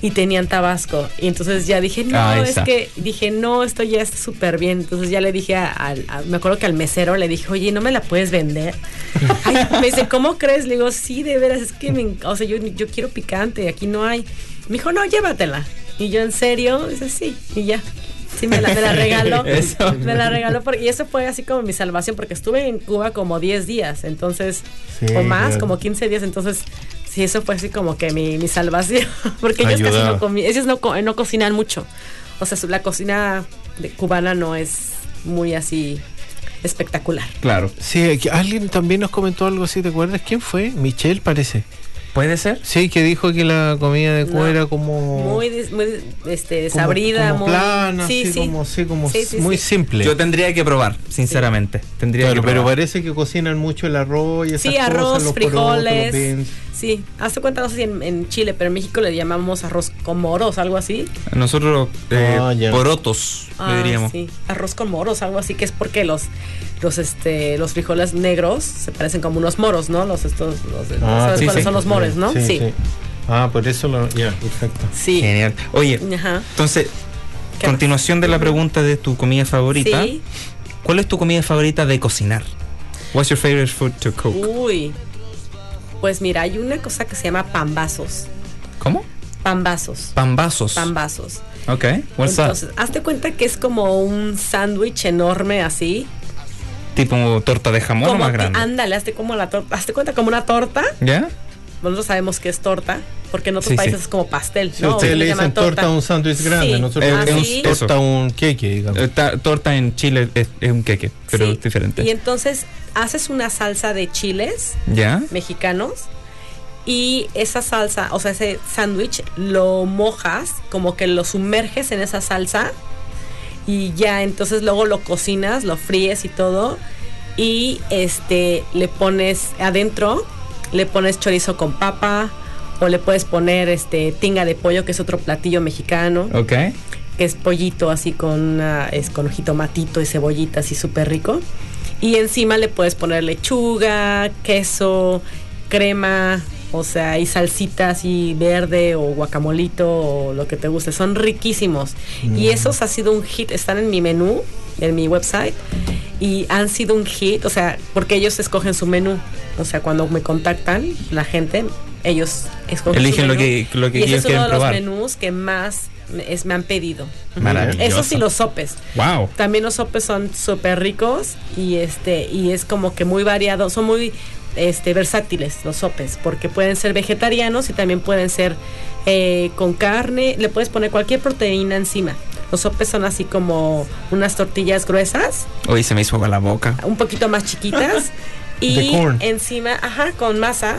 y tenían tabasco. Y entonces ya dije no Ah, es que dije no esto ya está súper bien. Entonces ya le dije a- al a- me acuerdo que al mesero le dije oye no me la puedes vender Ay, me dice cómo crees le digo sí de veras es que me, o sea yo, yo quiero picante aquí no hay me dijo no llévatela y yo en serio dice sí y ya sí me la, me la regaló. Eso. me la regaló porque, y eso fue así como mi salvación porque estuve en Cuba como 10 días entonces Sí, o más claro. como 15 días entonces sí eso fue así como que mi, mi salvación porque ellos casi no comí ellos no, co- no cocinan mucho o sea la cocina de- cubana no es muy así espectacular Claro. Sí, alguien también nos comentó algo así, ¿te acuerdas? ¿Quién fue? Michelle parece. ¿Puede ser? Sí, que dijo que la comida de Cuba No. era como... muy, muy este, como- sabrida como muy plana, sí, así sí. como, sí, como Sí, sí, muy sí. simple. Yo tendría que probar, sinceramente. Tendría Claro, que pero probar. parece que cocinan mucho el arroz y esas Sí, cosas, arroz, los frijoles. porotos, los. Sí, hazte cuenta, no sé si en, en Chile, pero en México le llamamos arroz con moros, algo así. Nosotros, eh, Ah, porotos, le Ah, diríamos. sí, arroz con moros, algo así, que es porque los los este los frijoles negros se parecen como unos moros, ¿no? Los estos los, de- Ah, ¿sabes sí, cuáles sí. son los mores, ¿no? Sí, Sí. sí. Ah, por eso lo... Ya, perfecto. Sí. Genial. Oye, Ajá. entonces, ¿Qué continuación de la pregunta de tu comida favorita. Sí. ¿Cuál es tu comida favorita de cocinar? What's your favorite food to cook? Uy. Pues mira, hay una cosa que se llama pambazos. ¿Cómo? Pambazos. Pambazos. Pambazos. Ok, what's that? Entonces, hazte cuenta que es como un sándwich enorme así. Tipo torta de jamón o más grande. ándale, hazte como la torta, hazte cuenta como una torta. ¿Ya? Nosotros sabemos que es torta, porque en otros Sí, sí. países es como pastel. ¿no? ustedes le llaman dicen torta a un sándwich grande, Sí, nosotros Eh, le torta a un queque, digamos. Eh, ta- torta en Chile es, es un queque, pero Sí. es diferente. Y entonces haces una salsa de chiles ¿Ya? mexicanos y esa salsa, o sea, ese sándwich lo mojas, como que lo sumerges en esa salsa y ya entonces luego lo cocinas, lo fríes y todo y este le pones adentro, le pones chorizo con papa o le puedes poner este tinga de pollo que es otro platillo mexicano Ok. que es pollito así con una, es con jitomatito y cebollita así súper rico. Y encima le puedes poner lechuga, queso, crema, o sea, y salsita así verde o guacamolito o lo que te guste. Son riquísimos. Y esos ha sido un hit, están en mi menú, en mi website. Y han sido un hit, o sea, porque ellos escogen su menú. O sea, cuando me contactan, la gente, ellos escogen Eligen su lo menú. que- lo que y ese ellos es uno de los menús que más me, es- me han pedido. Maravilloso. Eso sí, los sopes. Wow. También los sopes son súper ricos y este y es como que muy variado, son muy este versátiles los sopes, porque pueden ser vegetarianos y también pueden ser eh, con carne, le puedes poner cualquier proteína encima. Los sopes son así como unas tortillas gruesas, Hoy se me hizo agua la boca. un poquito más chiquitas y encima, ajá, con masa.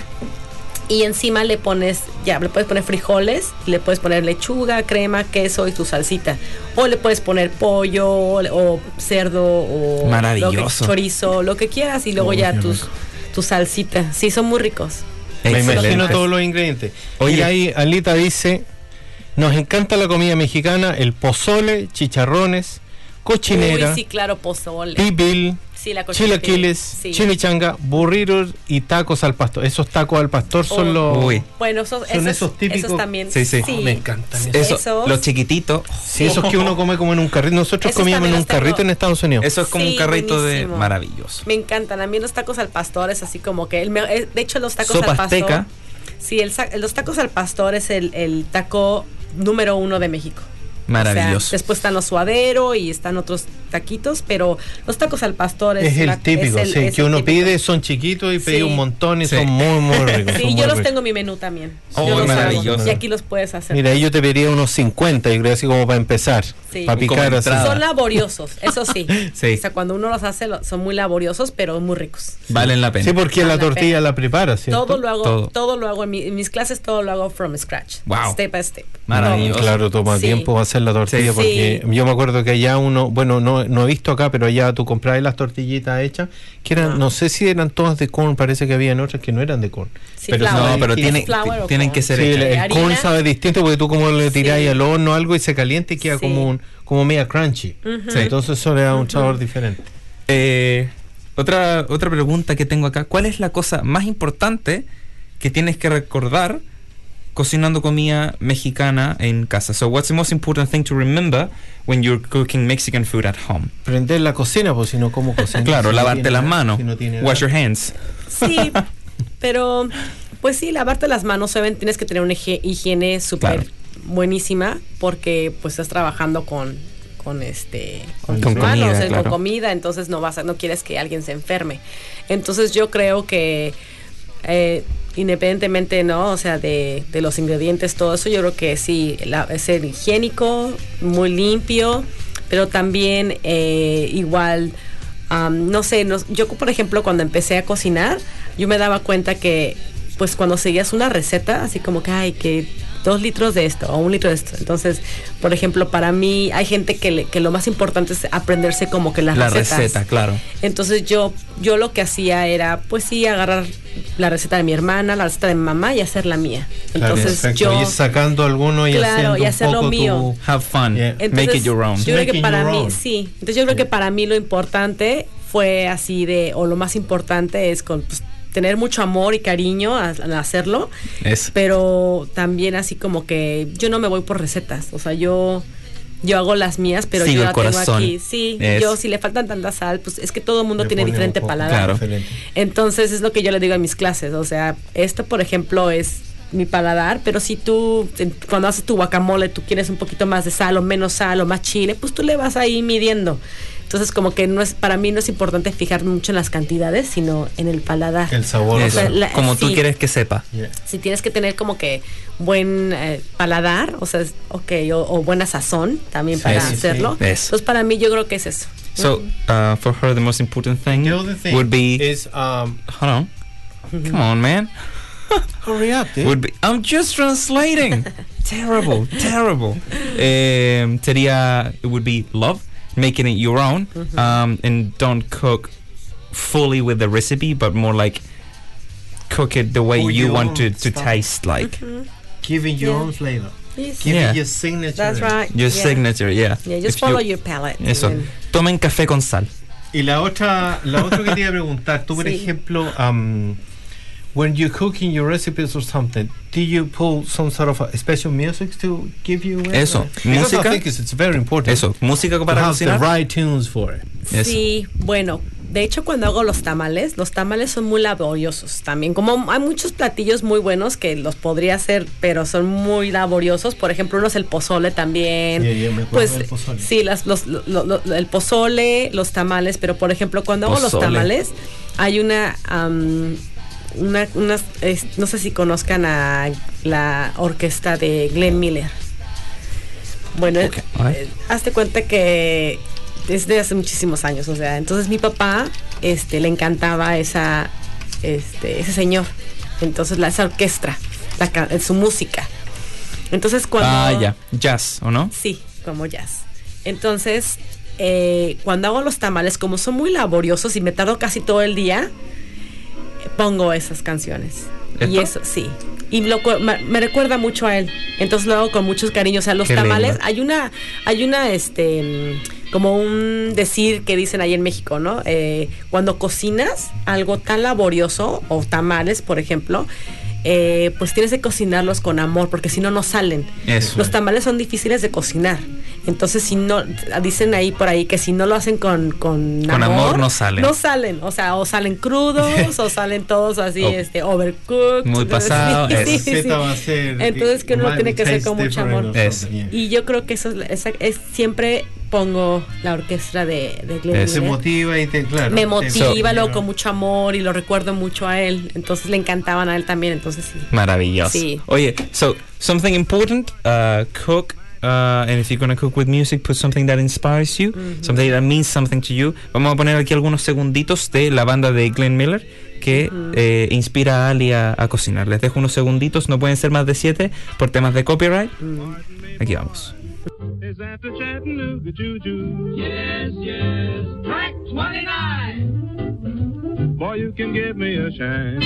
Y encima le pones, ya, le puedes poner frijoles, le puedes poner lechuga, crema, queso y tu salsita. O le puedes poner pollo, o, o cerdo, o Maravilloso. lo que- chorizo, lo que quieras. Y luego Oh, ya tus, rico. tu salsita. Sí, son muy ricos. Me Excelente. imagino todos los ingredientes. Oye. Y ahí Alita dice, nos encanta la comida mexicana, el pozole, chicharrones, cochinera, Uy, sí, claro, pozole. pibil, Sí, la chilaquiles, Sí. chimichanga, burritos y tacos al pastor. Esos tacos al pastor son Oh. los... Uy. Bueno, esos, Son esos, esos típicos- también. Sí, sí. Oh, me encantan esos. Eso, Esos- los chiquititos. Sí, esos que uno come como en un carrito. Nosotros Esos comíamos en un tengo. carrito en Estados Unidos. Eso es como Sí, un carrito buenísimo. de maravilloso. Me encantan. A mí los tacos al pastor es así como que. El me- eh, de hecho, los tacos Sopa al pastor. azteca. Sí, el, sa- los tacos al pastor es el, el taco número uno de México. Maravilloso. O sea, después están los suadero y están otros taquitos, pero los tacos al pastor es, Es el la- típico, es el- sí, es que el uno típico. pide, son chiquitos y pedí Sí. un montón y Sí. son muy, muy ricos. Sí, yo muy los ricos. tengo en mi menú también. Oh, yo los maravilloso. hago. Y aquí los puedes hacer. Mira, ahí yo te pediría unos 50, yo creo así como para empezar. Sí. Para picar así. Son laboriosos, eso sí. Sí. O sea, cuando uno los hace, son muy laboriosos, pero muy ricos. Valen la pena. Sí, porque Vale la la tortilla pena. la prepara, ¿cierto? Todo lo hago, Todo. todo, lo hago en, mi- en mis clases, todo lo hago from scratch. Wow. Step by step. Maravilloso. Claro, toma tiempo hacer la tortilla Sí. porque Sí. yo me acuerdo que allá uno, bueno, no, no he visto acá, pero allá tú comprabas las tortillitas hechas, que eran, No. no sé si eran todas de corn, parece que habían otras que no eran de corn. Sí, pero flour. No, pero que- tienen, que ser Sí, el, hechas. el Harina. corn sabe distinto porque tú como le tiráis Sí. al horno o algo y se calienta y queda Sí. como un como media crunchy. Sí. Entonces eso le da un sabor diferente. Eh, otra, otra pregunta que tengo acá. ¿Cuál es la cosa más importante que tienes que recordar cocinando comida mexicana en casa? So, what's the most important thing to remember when you're cooking Mexican food at home? Prender la cocina, pues si no, ¿cómo cocinar? Claro, Si lavarte las manos. si no tiene Wash your hands. Sí, pero pues sí, lavarte las manos, obviamente tienes que tener una higiene súper Claro. buenísima porque pues estás trabajando con con este con, Con tus manos, comida, eh, claro. con comida, entonces no vas a, no quieres que alguien se enferme. Entonces yo creo que eh, independientemente, ¿no? O sea, de, los ingredientes, todo eso, yo creo que sí, es ser higiénico, muy limpio, pero también eh, igual, am, no sé, yo por ejemplo cuando empecé a cocinar, yo me daba cuenta que pues cuando seguías una receta, así como que, ay, que dos litros de esto o un litro de esto. Entonces, por ejemplo, para mí hay gente que, le- que lo más importante es aprenderse como que las La recetas. receta, claro. Entonces yo, yo lo que hacía era, pues sí, agarrar la receta de mi hermana, la receta de mi mamá y hacer la mía. Entonces yo... ir sacando alguno y Claro, haciendo y un hacerlo poco mío. tu- Have fun. Yeah. Entonces, Make it your own. Yo creo que para mí, own. sí. Entonces yo creo que para mí lo importante fue así de, o lo más importante es con pues, tener mucho amor y cariño a- al hacerlo, Eso. pero también así como que yo no me voy por recetas, o sea, yo yo hago las mías, pero Sigo yo la tengo aquí. Sí, yo si le faltan tanta sal, pues es que todo el mundo Le tiene diferente paladar. Claro. Entonces es lo que yo le digo a mis clases. O sea, esto, por ejemplo, es mi paladar, pero si tú, cuando haces tu guacamole, tú quieres un poquito más de sal o menos sal o más chile, pues tú le vas ahí midiendo. Entonces, como que no es, para mí no es importante fijar mucho en las cantidades, sino en el paladar. El sabor. O sea, la- Como tú sí. quieres que sepa. Yeah. Si tienes que tener como que buen eh, paladar, o sea, es- ok, o, o buena sazón también para Sí, hacerlo. sí. Eso. Entonces, para mí yo creo que es eso. So, uh, for her, the most important thing, The other thing would be. is um, hold on. Come on, man. hurry up, dude. Would be. I'm just translating. terrible, terrible. Um, sería. It would be love, making it your own, um, and don't cook fully with the recipe, but more like cook it the way Oh, you want own to, to style. taste like. Giving your Yeah. own flavor. Yes. Giving Yeah. your signature. That's right. Your Yeah. signature, yeah. Yeah, just If follow you- your palate. Eso. and then- Tomen café con sal. Y la otra, la otra que te iba a preguntar, tú por Sí. ejemplo, um, when you're cooking your recipes or something, do you pull some sort of a special music to give you it? Eso, Because música. I think it's, it's very important. Eso, música to para have the cocinar. right tunes for it. Eso. Sí, bueno, de hecho cuando hago los tamales, los tamales son muy laboriosos también. Como hay muchos platillos muy buenos que los podría hacer, pero son muy laboriosos. Por ejemplo, uno es el pozole también. Yeah, yeah, me pues del pozole. sí, las, los, lo- lo- lo- el pozole, los tamales, pero por ejemplo cuando hago los Pozole. tamales, hay una... am, una, unas- es- no sé si conozcan a la orquesta de Glenn Miller. Bueno, eh, hazte cuenta que es de hace muchísimos años, o sea, entonces mi papá, este, le encantaba esa, este, ese señor, entonces la, esa orquesta, la ca- su música. Entonces cuando Ah, ya. Jazz, ¿o no? Sí, como jazz. Entonces, eh, cuando hago los tamales, como son muy laboriosos y me tardo casi todo el día, eh, pongo esas canciones. Y eso, sí. Y lo me, me recuerda mucho a él. Entonces lo hago con muchos cariños. O sea, los Qué tamales, lindo. hay una, hay una, este, como un decir que dicen ahí en México, ¿no? Eh, cuando cocinas algo tan laborioso, o tamales, por ejemplo, eh, pues tienes que cocinarlos con amor, porque si no, no salen. Eso. Los tamales son difíciles de cocinar. Entonces, si no, dicen ahí por ahí que si no lo hacen con, con, Con amor no salen. No salen. O sea, o salen crudos, o salen todos así, este, overcooked. muy pasado, Sí, es- sí, sí. Receta va a ser- Entonces, que uno lo tiene que hacer con mucho amor. Y yo creo que eso es- siempre pongo la orquesta de, de Glenn Es- Se Miller. motiva y te, claro. Me motiva, lo So- con mucho amor y lo recuerdo mucho a él. Entonces le encantaban a él también. Entonces sí. Maravilloso. Sí. Oye, so something important, uh, cook. Uh, and if you're going to cook with music, put something that inspires you, something that means something to you. Vamos a poner aquí algunos segunditos de la banda de Glenn Miller que eh, inspira a Ali a, a cocinar. Les dejo unos segunditos, no pueden ser más de siete por temas de copyright. Aquí vamos. Is that the Chattanooga Juju? Yes, yes. Track 29. Boy, you can give me a shine.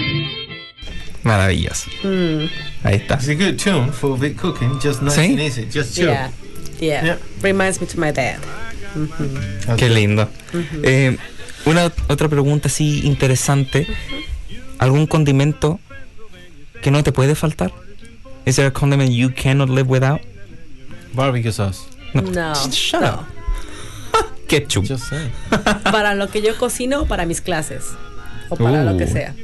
Maravilloso. Mm, Ahí está. It's a good tune for big cooking, just nice Sí. and easy, just chill. yeah. yeah. Yeah. Reminds me to my dad. That's Qué it. lindo. Eh, una otra pregunta así interesante. ¿Algún condimento que no te puede faltar? Is there a condiment you cannot live without? Barbecue sauce. No. No, Shut no. up. Ketchup. Just saying. Para lo que yo cocino o para mis clases. O para lo que sea.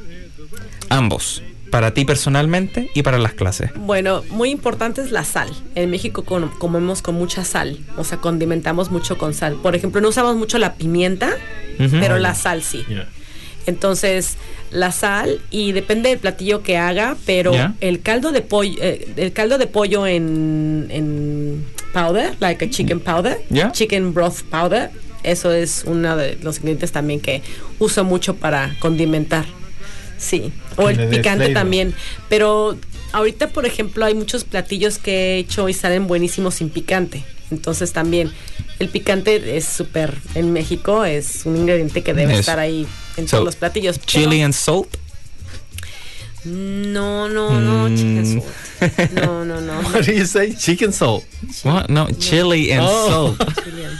Ambos. Para ti personalmente y para las clases. Bueno, muy importante es la sal. En México comemos con mucha sal, o sea, condimentamos mucho con sal. Por ejemplo, no usamos mucho la pimienta, pero la sal sí. Yeah. Entonces, la sal y depende del platillo que haga, pero el caldo de pollo, eh, el caldo de pollo en, en powder, like a chicken powder, chicken broth powder, eso es uno de los ingredientes también que uso mucho para condimentar. Sí, o el picante también, pero ahorita por ejemplo hay muchos platillos que he hecho y salen buenísimos sin picante. Entonces también el picante es súper en México es un ingrediente que debe estar ahí en So, todos los platillos. pero- Chili and salt. No, no, no, Mm. chicken salt. No, no, no. What do you say? Chicken salt. What? No, chili and Oh. salt. Chili and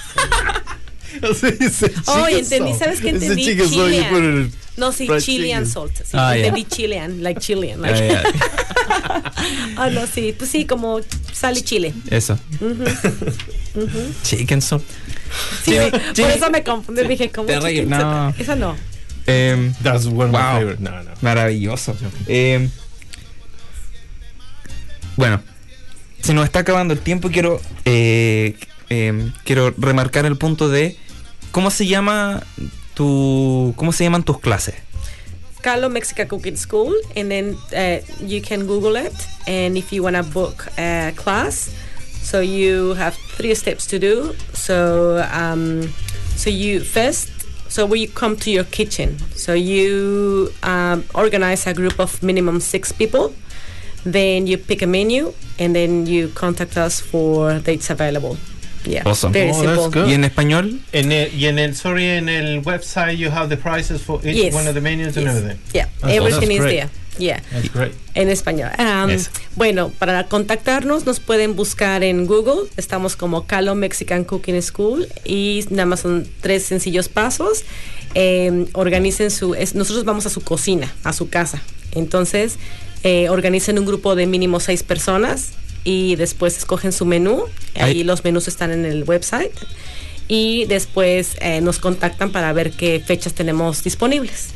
Oh, entendí, salt. ¿sabes qué entendí? chicken salt, you Chilean. put it in- No, sí, chili and salt. Sí, Ah, ya. entendí Chilean, like Chilean. Like. Ah, ya. Ah, no, sí, pues sí, como sal y chile. Eso. Chicken salt. Sí, por eso me confundí. Dije, ¿cómo? Chicken no. Eso no. Em, That's one of Wow. my favorite. No, no. Maravilloso. Eh, bueno, se nos está acabando el tiempo y quiero, eh, eh, quiero remarcar el punto de cómo se llama tu, cómo se llaman tus clases. Carlo Mexican Cooking School, and then uh, you can Google it. And if you want to book a class, so you have three steps to do. So, um, so you first, so we come to your kitchen. So you um, organize a group of minimum six people. Then you pick a menu, and then you contact us for dates available. Yeah, Awesome. very Oh, that's simple. good. Y en español, En el, y en el, sorry, en el website you have the prices for each Yes. one of the menus and Yes. everything. Yeah, That's- everything is great. there. Yeah. That's great. En español. Um, bueno, para contactarnos nos pueden buscar en Google. Estamos como Calo Mexican Cooking School y nada más son tres sencillos pasos. Eh, organicen su... es- nosotros vamos a su cocina, a su casa. Entonces, eh, organicen un grupo de mínimo seis personas y después escogen su menú. Ahí Ahí- los menús están en el website. Y después eh, nos contactan para ver qué fechas tenemos disponibles.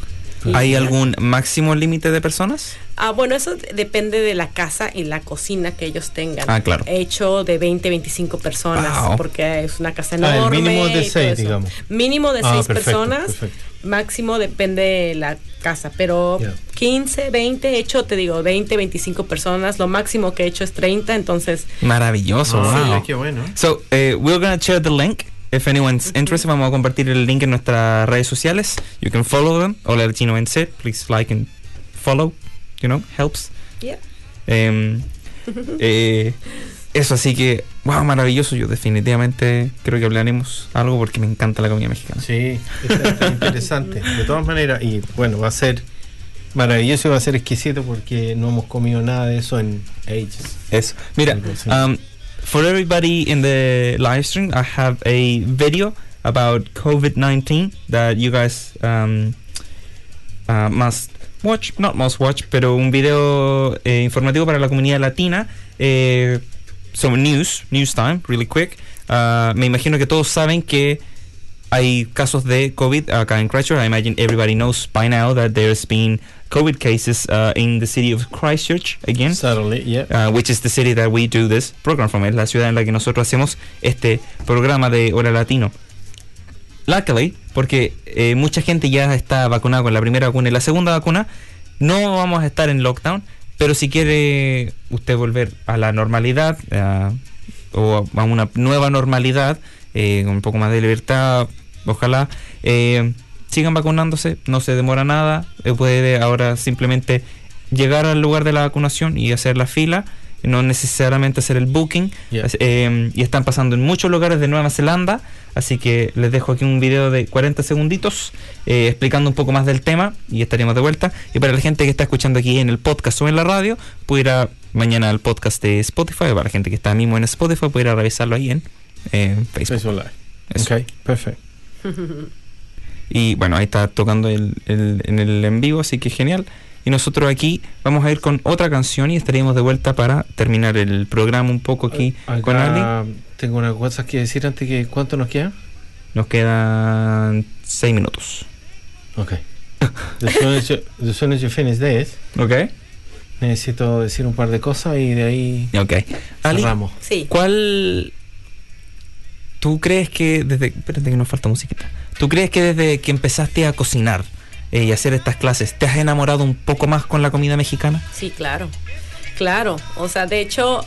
¿Hay Y- algún máximo límite de personas? Ah, bueno, eso depende de la casa y la cocina que ellos tengan. Ah, claro. He hecho de 20, 25 personas, Wow. porque es una casa Ah, el enorme. mínimo de y todo seis, eso. digamos. Mínimo de Ah, 6 perfecto, personas. perfecto. Máximo depende de la casa, pero Yeah. 15, 20, he hecho, te digo, 20, 25 personas. Lo máximo que he hecho es 30, entonces Maravilloso, Ah, wow. qué bueno. So, eh, we're gonna share the link. If anyone's interested, vamos a compartir el link en nuestras redes sociales. You can follow them. Hola Latino set. Please like and follow. You know, helps. yeah. Em, eh, eso, así que, wow, maravilloso. Yo definitivamente creo que hablaremos algo porque me encanta la comida mexicana. Sí, está interesante. De todas maneras, y bueno, va a ser maravilloso y va a ser exquisito porque no hemos comido nada de eso en ages. Eso. Mira, um, for everybody in the live stream, I have a video about COVID 19 that you guys um, uh, must watch, not must watch, pero un video eh, informativo para la comunidad latina. Eh, so, news, news time, really quick. Uh, me imagino que todos saben que hay casos de COVID acá en. I imagine everybody knows by now that there's been COVID cases uh, in the city of Christchurch again. Certainly, yeah. uh, which is the city that we do this program from. Es la ciudad en la que nosotros hacemos este programa de Hora Latino. Luckily, porque eh, mucha gente ya está vacunada con la primera vacuna y la segunda vacuna, no vamos a estar en lockdown, pero si quiere usted volver a la normalidad a- o a una nueva normalidad, eh, con un poco más de libertad, ojalá, eh, sigan vacunándose, no se demora nada, eh, puede ahora simplemente llegar al lugar de la vacunación y hacer la fila, no necesariamente hacer el booking, Yeah. Eh, y están pasando en muchos lugares de Nueva Zelanda, así que les dejo aquí un video de 40 segunditos eh, explicando un poco más del tema y estaríamos de vuelta. Y para la gente que está escuchando aquí en el podcast o en la radio, puede ir a mañana al podcast de Spotify, o para la gente que está mismo en Spotify, puede ir a revisarlo ahí en eh, Facebook. Facebook Live. Eso. Ok, perfecto. Y bueno, ahí está tocando el, el- en el en vivo, así que genial. Y nosotros aquí vamos a ir con otra canción y estaríamos de vuelta para terminar el programa un poco aquí con Ali. Tengo unas cosas que decir antes que cuánto nos queda. Nos quedan 6 minutos. Ok. The soon as you, the finish ¿Ok? necesito decir un par de cosas y de ahí Ok. Ali, cerramos. Sí. ¿cuál... ¿Tú crees que desde... Espérate que nos falta musiquita. ¿Tú crees que desde que empezaste a cocinar eh, y hacer estas clases, te has enamorado un poco más con la comida mexicana? Sí, claro. Claro. O sea, de hecho,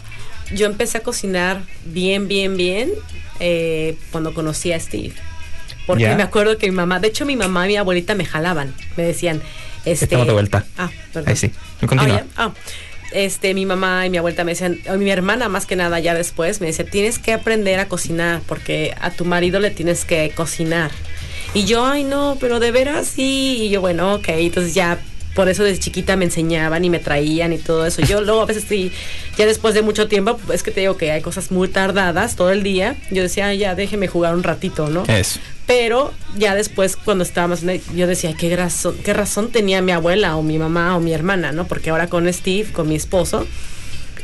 yo empecé a cocinar bien, bien, bien eh, cuando conocí a Steve. Porque me acuerdo que mi mamá, de hecho mi mamá y mi abuelita me jalaban. Me decían, este. Estamos de vuelta. Ah, perdón. Ahí sí. Continúa. Ah. Este, mi mamá y mi abuelita me decían, o mi hermana más que nada ya después, me decía, tienes que aprender a cocinar porque a tu marido le tienes que cocinar. Y yo, ay no, pero de veras sí. Y yo, bueno, ok, entonces ya por eso desde chiquita me enseñaban y me traían y todo eso. Yo luego a veces sí, ya después de mucho tiempo, es que te digo que hay cosas muy tardadas todo el día. Yo decía, "Ay, ya déjeme jugar un ratito, ¿no? Eso. Pero ya después, cuando el- yo decía, ¿qué razón, ¿qué razón tenía mi abuela o mi mamá o mi hermana, no? Porque ahora con Steve, con mi esposo,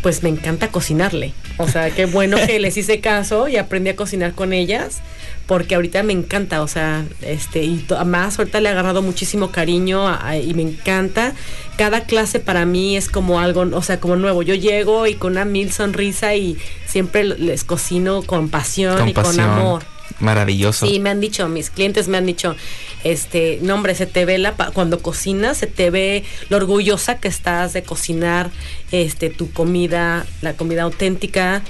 pues me encanta cocinarle. O sea, qué bueno que les hice caso y aprendí a cocinar con ellas, porque ahorita me encanta, o sea, este, y más ahorita le he agarrado muchísimo cariño a- a- y me encanta. Cada clase para mí es como algo, o sea, como nuevo. Yo llego y con una mil sonrisa y siempre les cocino con pasión y con amor. Maravilloso. Sí, me han dicho, mis clientes me han dicho, este, no hombre, se te ve la, cuando cocinas, se te ve lo orgullosa que estás de cocinar, este, tu comida, la comida auténtica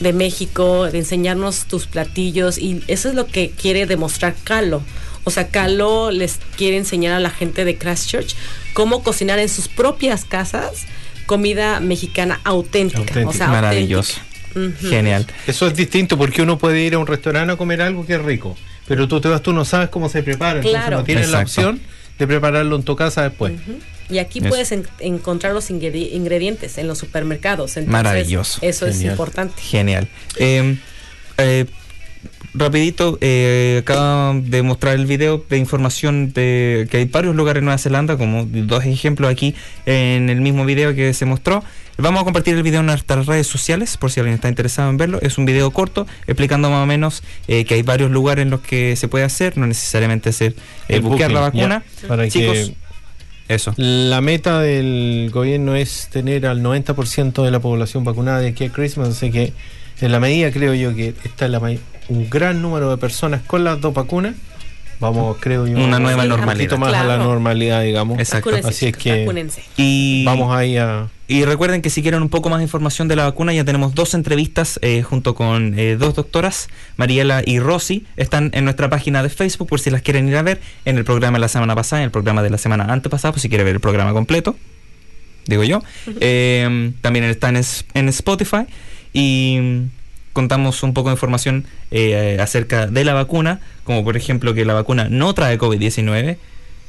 de México, de enseñarnos tus platillos y eso es lo que quiere demostrar Calo. O sea, Calo les quiere enseñar a la gente de Christchurch cómo cocinar en sus propias casas comida mexicana auténtica. O sea, Maravilloso. auténtica. Genial. Eso es distinto porque uno puede ir a un restaurante a comer algo que es rico, pero tú te vas, tú no sabes cómo se prepara, entonces Claro. no tienes la opción de prepararlo en tu casa después. Y aquí Eso. puedes en- encontrar los ingredi- ingredientes en los supermercados. Entonces, Maravilloso. Eso es Genial. importante. Genial. Eh, eh, rapidito, eh, acabo de mostrar el video de información de que hay varios lugares en Nueva Zelanda, como dos ejemplos aquí en el mismo video que se mostró. Vamos a compartir el video en nuestras redes sociales por si alguien está interesado en verlo. Es un video corto explicando más o menos eh, que hay varios lugares en los que se puede hacer, no necesariamente hacer eh, buscar la vacuna. ya, para Chicos, que eso. la meta del gobierno es tener al 90% de la población vacunada de aquí a Christmas, así que en la medida creo yo que está la un gran número de personas con las dos vacunas, vamos creo yo Una nueva un normalidad. poquito más a la normalidad, digamos. Exacto. Así es que- vacúnense. Y Vamos ahí a Y recuerden que si quieren un poco más de información de la vacuna, ya tenemos dos entrevistas eh, junto con eh, dos doctoras, Mariela y Rosy. Están en nuestra página de Facebook por si las quieren ir a ver. En el programa de la semana pasada, en el programa de la semana antepasada, por si quiere ver el programa completo. Digo yo. Eh, también está en, en Spotify. Y contamos un poco de información eh, acerca de la vacuna, como por ejemplo que la vacuna no trae COVID-19.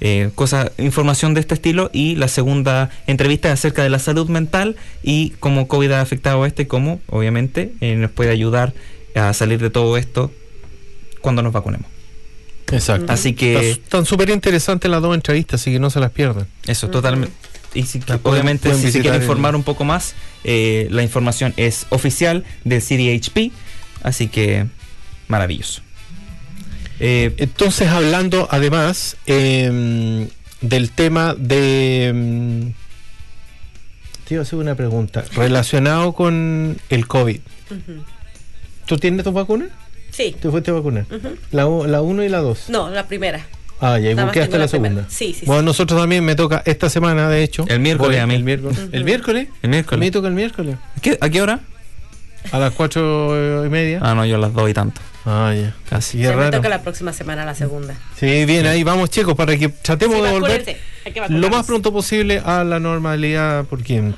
Eh, cosas, información de este estilo. Y la segunda entrevista es acerca de la salud mental y cómo COVID ha afectado a este y cómo, obviamente, eh, nos puede ayudar a salir de todo esto cuando nos vacunemos. Exacto. Así que Están súper interesantes las dos entrevistas, así que no se las pierdan. eso, totalmente. Y si, pueden- obviamente, pueden si se visitar quiere el- informar un poco más, eh, la información es oficial del CDHP. Así que, maravilloso. Eh, Entonces, hablando además em, del tema de... em, te iba a hacer una pregunta relacionado con el COVID. ¿Tú tienes tus vacunas? Sí. ¿Te fuiste a vacunar? la, u- la 1 y la 2. No, la primera. Ah, ya, y busqué hasta la, segunda. Sí, sí, Bueno, sí. nosotros también me toca esta semana, de hecho. El miércoles Voy- a mí. El miércoles. ¿El miércoles? el A mí miércoles. me toca el miércoles. ¿Qué- ¿A qué hora? A las cuatro y media. Ah, no, yo las doy tanto. Ah, ya. Casi. Y Ya es me raro. toca la próxima semana la segunda. Sí, bien, ahí vamos, chicos, para que tratemos Sí, de volver lo más pronto posible a la normalidad porque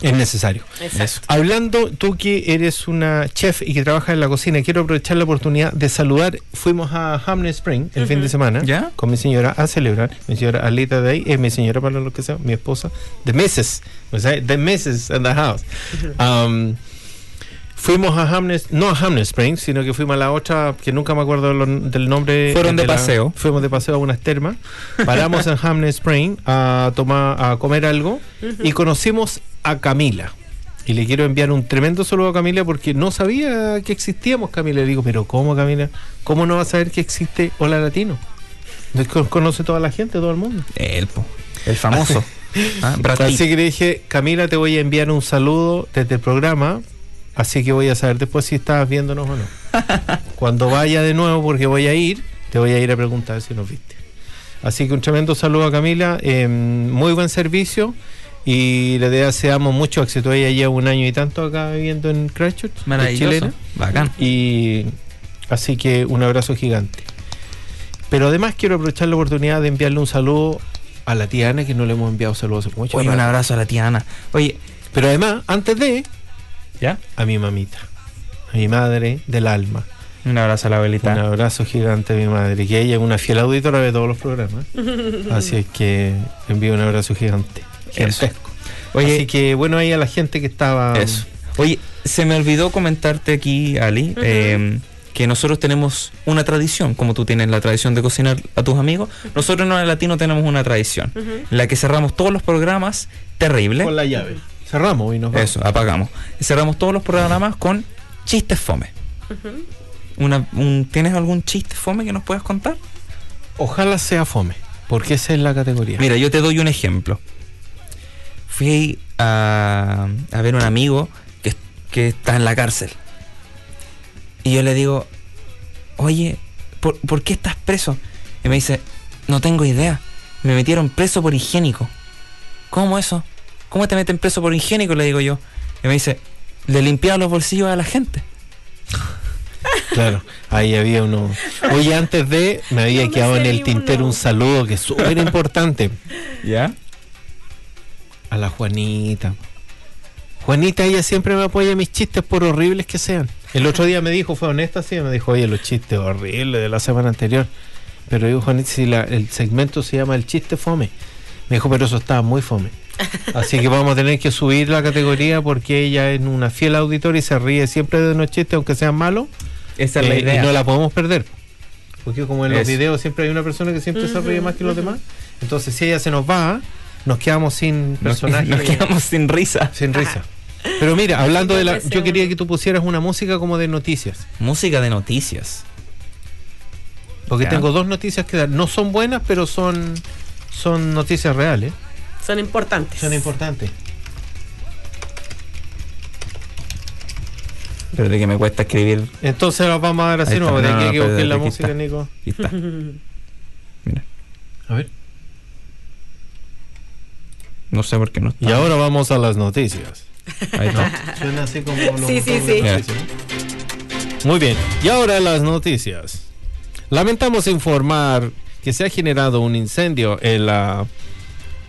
es necesario. Exacto. Hablando, tú que eres una chef y que trabajas en la cocina, quiero aprovechar la oportunidad de saludar. Fuimos a Hamlin Spring el fin de semana ¿Ya? con mi señora a celebrar. Mi señora Alita de ahí, es mi señora para lo que sea, mi esposa, de meses, o sea, de meses in the house. Um, fuimos a Hamlin, no a Hamlin Springs, sino que fuimos a la otra, que nunca me acuerdo lo- del nombre. Fueron de la- paseo. Fuimos de paseo a unas termas. Paramos en Hamlin Spring a tomar, a comer algo y conocimos a Camila. Y le quiero enviar un tremendo saludo a Camila porque no sabía que existíamos, Camila. Le digo, pero ¿cómo, Camila? ¿Cómo no va a saber que existe Hola Latino? Conoce toda la gente, todo el mundo. El, po, el famoso. Ah. Así que le dije, Camila, te voy a enviar un saludo desde el programa. Así que voy a saber después si estabas viéndonos o no. Cuando vaya de nuevo, porque voy a ir, te voy a ir a preguntar si nos viste. Así que un tremendo saludo a Camila. eh, muy buen servicio. Y le deseamos mucho éxito. Ella lleva un año y tanto acá viviendo en Christchurch, Maravilloso. chilena. Bacán. Y así que un abrazo gigante. Pero además quiero aprovechar la oportunidad de enviarle un saludo a la tía Ana, que no le hemos enviado saludos hace mucho Oye, un abrazo a la tía Ana. Oye, Pero además, antes de, ¿ya? a mi mamita, a mi madre del alma. Un abrazo a la Un abuelita. abrazo gigante a mi madre, que ella es una fiel auditora de todos los programas. Así es que envío un abrazo gigante. Gigantesco. Oye, Así que bueno, ahí a la gente que estaba. Eso. Oye, se me olvidó comentarte aquí, Ali, eh, que nosotros tenemos una tradición, como tú tienes la tradición de cocinar a tus amigos, nosotros en el latino tenemos una tradición, en la que cerramos todos los programas, terrible. Con la llave. Cerramos y nos vamos. Eso, apagamos. Cerramos todos los programas con chistes fome. Una, un- ¿Tienes algún chiste fome que nos puedas contar? Ojalá sea fome, porque esa es la categoría. Mira, yo te doy un ejemplo. Fui a, a ver un amigo que, que está en la cárcel. Y yo le digo, oye, ¿por, por qué estás preso? Y me dice, no tengo idea. Me metieron preso por higiénico. ¿Cómo eso? ¿Cómo te meten preso por higiénico? Le digo yo. Y me dice, le limpiaba los bolsillos a la gente. Claro, ahí había uno. Oye, antes de, me había No me quedado en el tintero uno. un saludo que es súper importante ¿Ya? a la Juanita. Juanita, ella siempre me apoya mis chistes por horribles que sean. El otro día me dijo, fue honesta, sí, me dijo, oye, los chistes horribles de la semana anterior. Pero digo, Juanita, si la- el segmento se llama el chiste fome. Me dijo, pero eso estaba muy fome. Así que vamos a tener que subir la categoría porque ella es una fiel auditora y se ríe siempre de los chistes, aunque sean malos. Esa es la Eh, idea. Y no la podemos perder. Porque como en los Eso. videos siempre hay una persona que siempre se ríe más que los demás. Entonces si ella se nos va, nos quedamos sin personaje. nos quedamos sin risa. Sin risa. Pero mira, hablando de la... Yo quería que tú pusieras una música como de noticias. Música de noticias. Porque Ya. tengo dos noticias que dar. No son buenas, pero son, son noticias reales. Son importantes. Son importantes. Pero de que me cuesta escribir. Entonces las vamos a dar así. ¿no? De No, que la aquí música, está. Nico. Aquí está. Mira, A ver. no sé por qué no está. Y ahora vamos a las noticias. Ahí está. Suena así como lo Sí, sí, sí. Muy bien. Y ahora las noticias. Lamentamos informar que se ha generado un incendio en la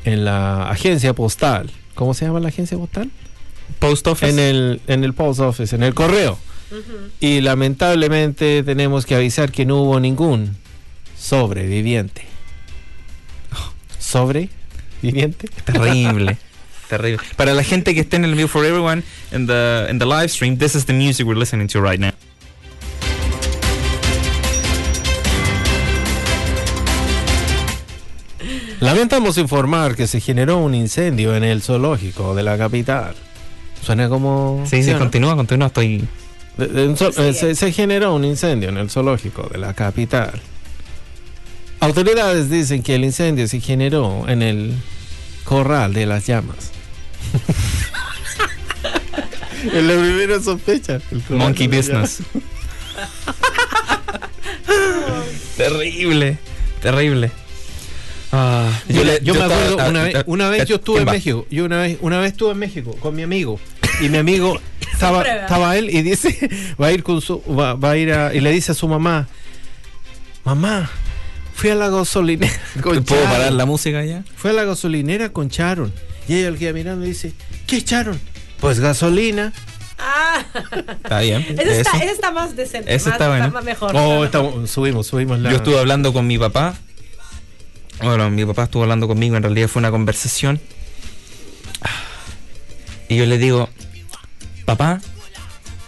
en la agencia postal. ¿Cómo se llama la agencia postal? Post Office. En el en el post office, en el correo. Y lamentablemente tenemos que avisar que no hubo ningún sobreviviente. sobreviviente. Terrible. Terrible. Para la gente que esté en el View for Everyone in the in the live stream, this is the music we're listening to right now. Lamentamos informar que se generó un incendio en el zoológico de la capital. Suena como... Sí, sí, no? continúa, continúa, estoy De- de un zo- Sí, eh, se, se generó un incendio en el zoológico de la capital. Autoridades dicen que el incendio se generó en el corral de las llamas. en la primera sospecha. monkey business. terrible, terrible. Ah, Yo, le- yo me estaba- acuerdo ah, una vez, una vez yo estuve ¿quién en va? México. Yo una vez, una vez estuve en México con mi amigo y mi amigo estaba, estaba él y dice va a ir con su va, va a ir a, y le dice a su mamá, mamá, fui a la gasolinera con ¿Puedo Sharon". parar la música ya? Fue a la gasolinera con Charon. Y ella el queda mirando y dice, ¿qué Charon? Pues gasolina. Ah, Está bien. ese está, está más decente. Ese más, está bueno. más mejor. Oh, está subimos, subimos la. Yo estuve hablando con mi papá. Bueno, mi papá estuvo hablando conmigo, en realidad fue una conversación. Y yo le digo, papá,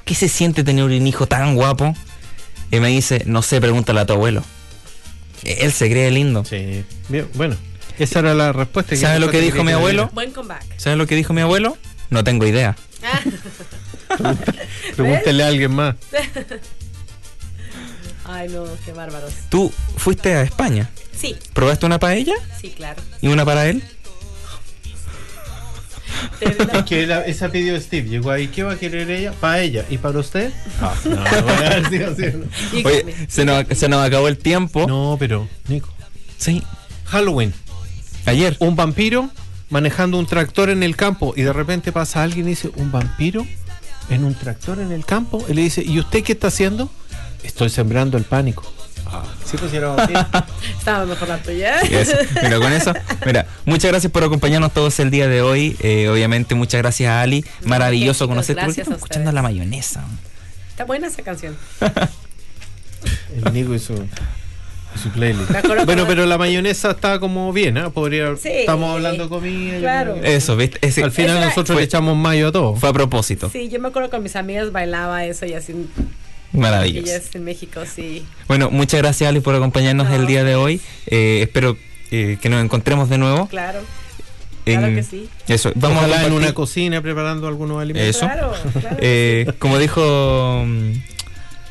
¿qué se siente tener un hijo tan guapo? Y me dice, no sé, pregúntale a tu abuelo. Él se cree lindo. Sí. Bien, bueno, esa era la respuesta. ¿Sabe lo que dijo mi abuelo? Buen comeback. ¿Sabes lo que dijo mi abuelo? No tengo idea. Ah, Pregúntele a alguien más. Ay, no, qué bárbaros. Tú fuiste a España. Sí, ¿Probaste una paella sí, claro. y una para él? De verdad. Es que la- esa pidió Steve. Llegó ahí. ¿Qué va a querer ella? Para ella. ¿Y para usted? Ah, no, no, voy a ver si así o no. Oye, se nos, se nos acabó el tiempo. No, pero, Nico. Sí, Halloween. ayer. Un vampiro manejando un tractor en el campo y de repente pasa alguien y dice, ¿un vampiro en un tractor en el campo? Y le dice, ¿y usted qué está haciendo? Estoy sembrando el pánico. Ah, sí, pues era vampiro. Estaba mejor la tuya. Eso. Mira, con eso, mira, muchas gracias por acompañarnos todos el día de hoy. Eh, obviamente, muchas gracias a Ali. Maravilloso chicos, conocerte. ¿Por qué gracias estamos escuchando la mayonesa? Está buena esa canción. El Nico y su, y su playlist. Bueno, pero la mayonesa está como bien, ¿ah? Podría, Sí. estamos hablando comida. Claro. que- Eso, ¿viste? Al final nosotros fue- le echamos mayo a todo. fue a propósito. Sí, yo me acuerdo con mis amigas bailaba eso y así. Maravilloso. Ellas en México, sí. Bueno, muchas gracias, Ali, por acompañarnos No. el día de hoy. Eh, espero eh, que nos encontremos de nuevo. Claro. Claro en- que sí. Eso, vamos Ojalá a en compartir- una cocina preparando algunos alimentos. Eso. Claro, claro. Eh, como dijo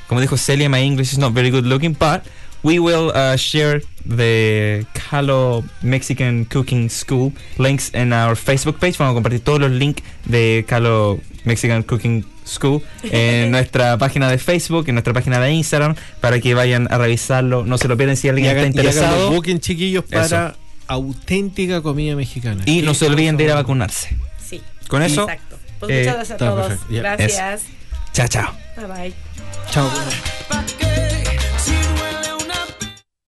como dijo Celia, my English is not very good looking, but we will uh, share the Calo Mexican Cooking School links in our Facebook page. Vamos a compartir todos los links de Calo Mexican Cooking School en nuestra página de Facebook, en nuestra página de Instagram, para que vayan a revisarlo. No se lo pierdan si Y alguien está y hagan los interesado. booking, chiquillos, para Eso. auténtica comida mexicana. Y no se olviden de ir a vacunarse. Sí. Con eso, Exacto. Pues eh, muchas gracias a está todos. perfecto. Gracias. chao, chao. Bye bye. Chao.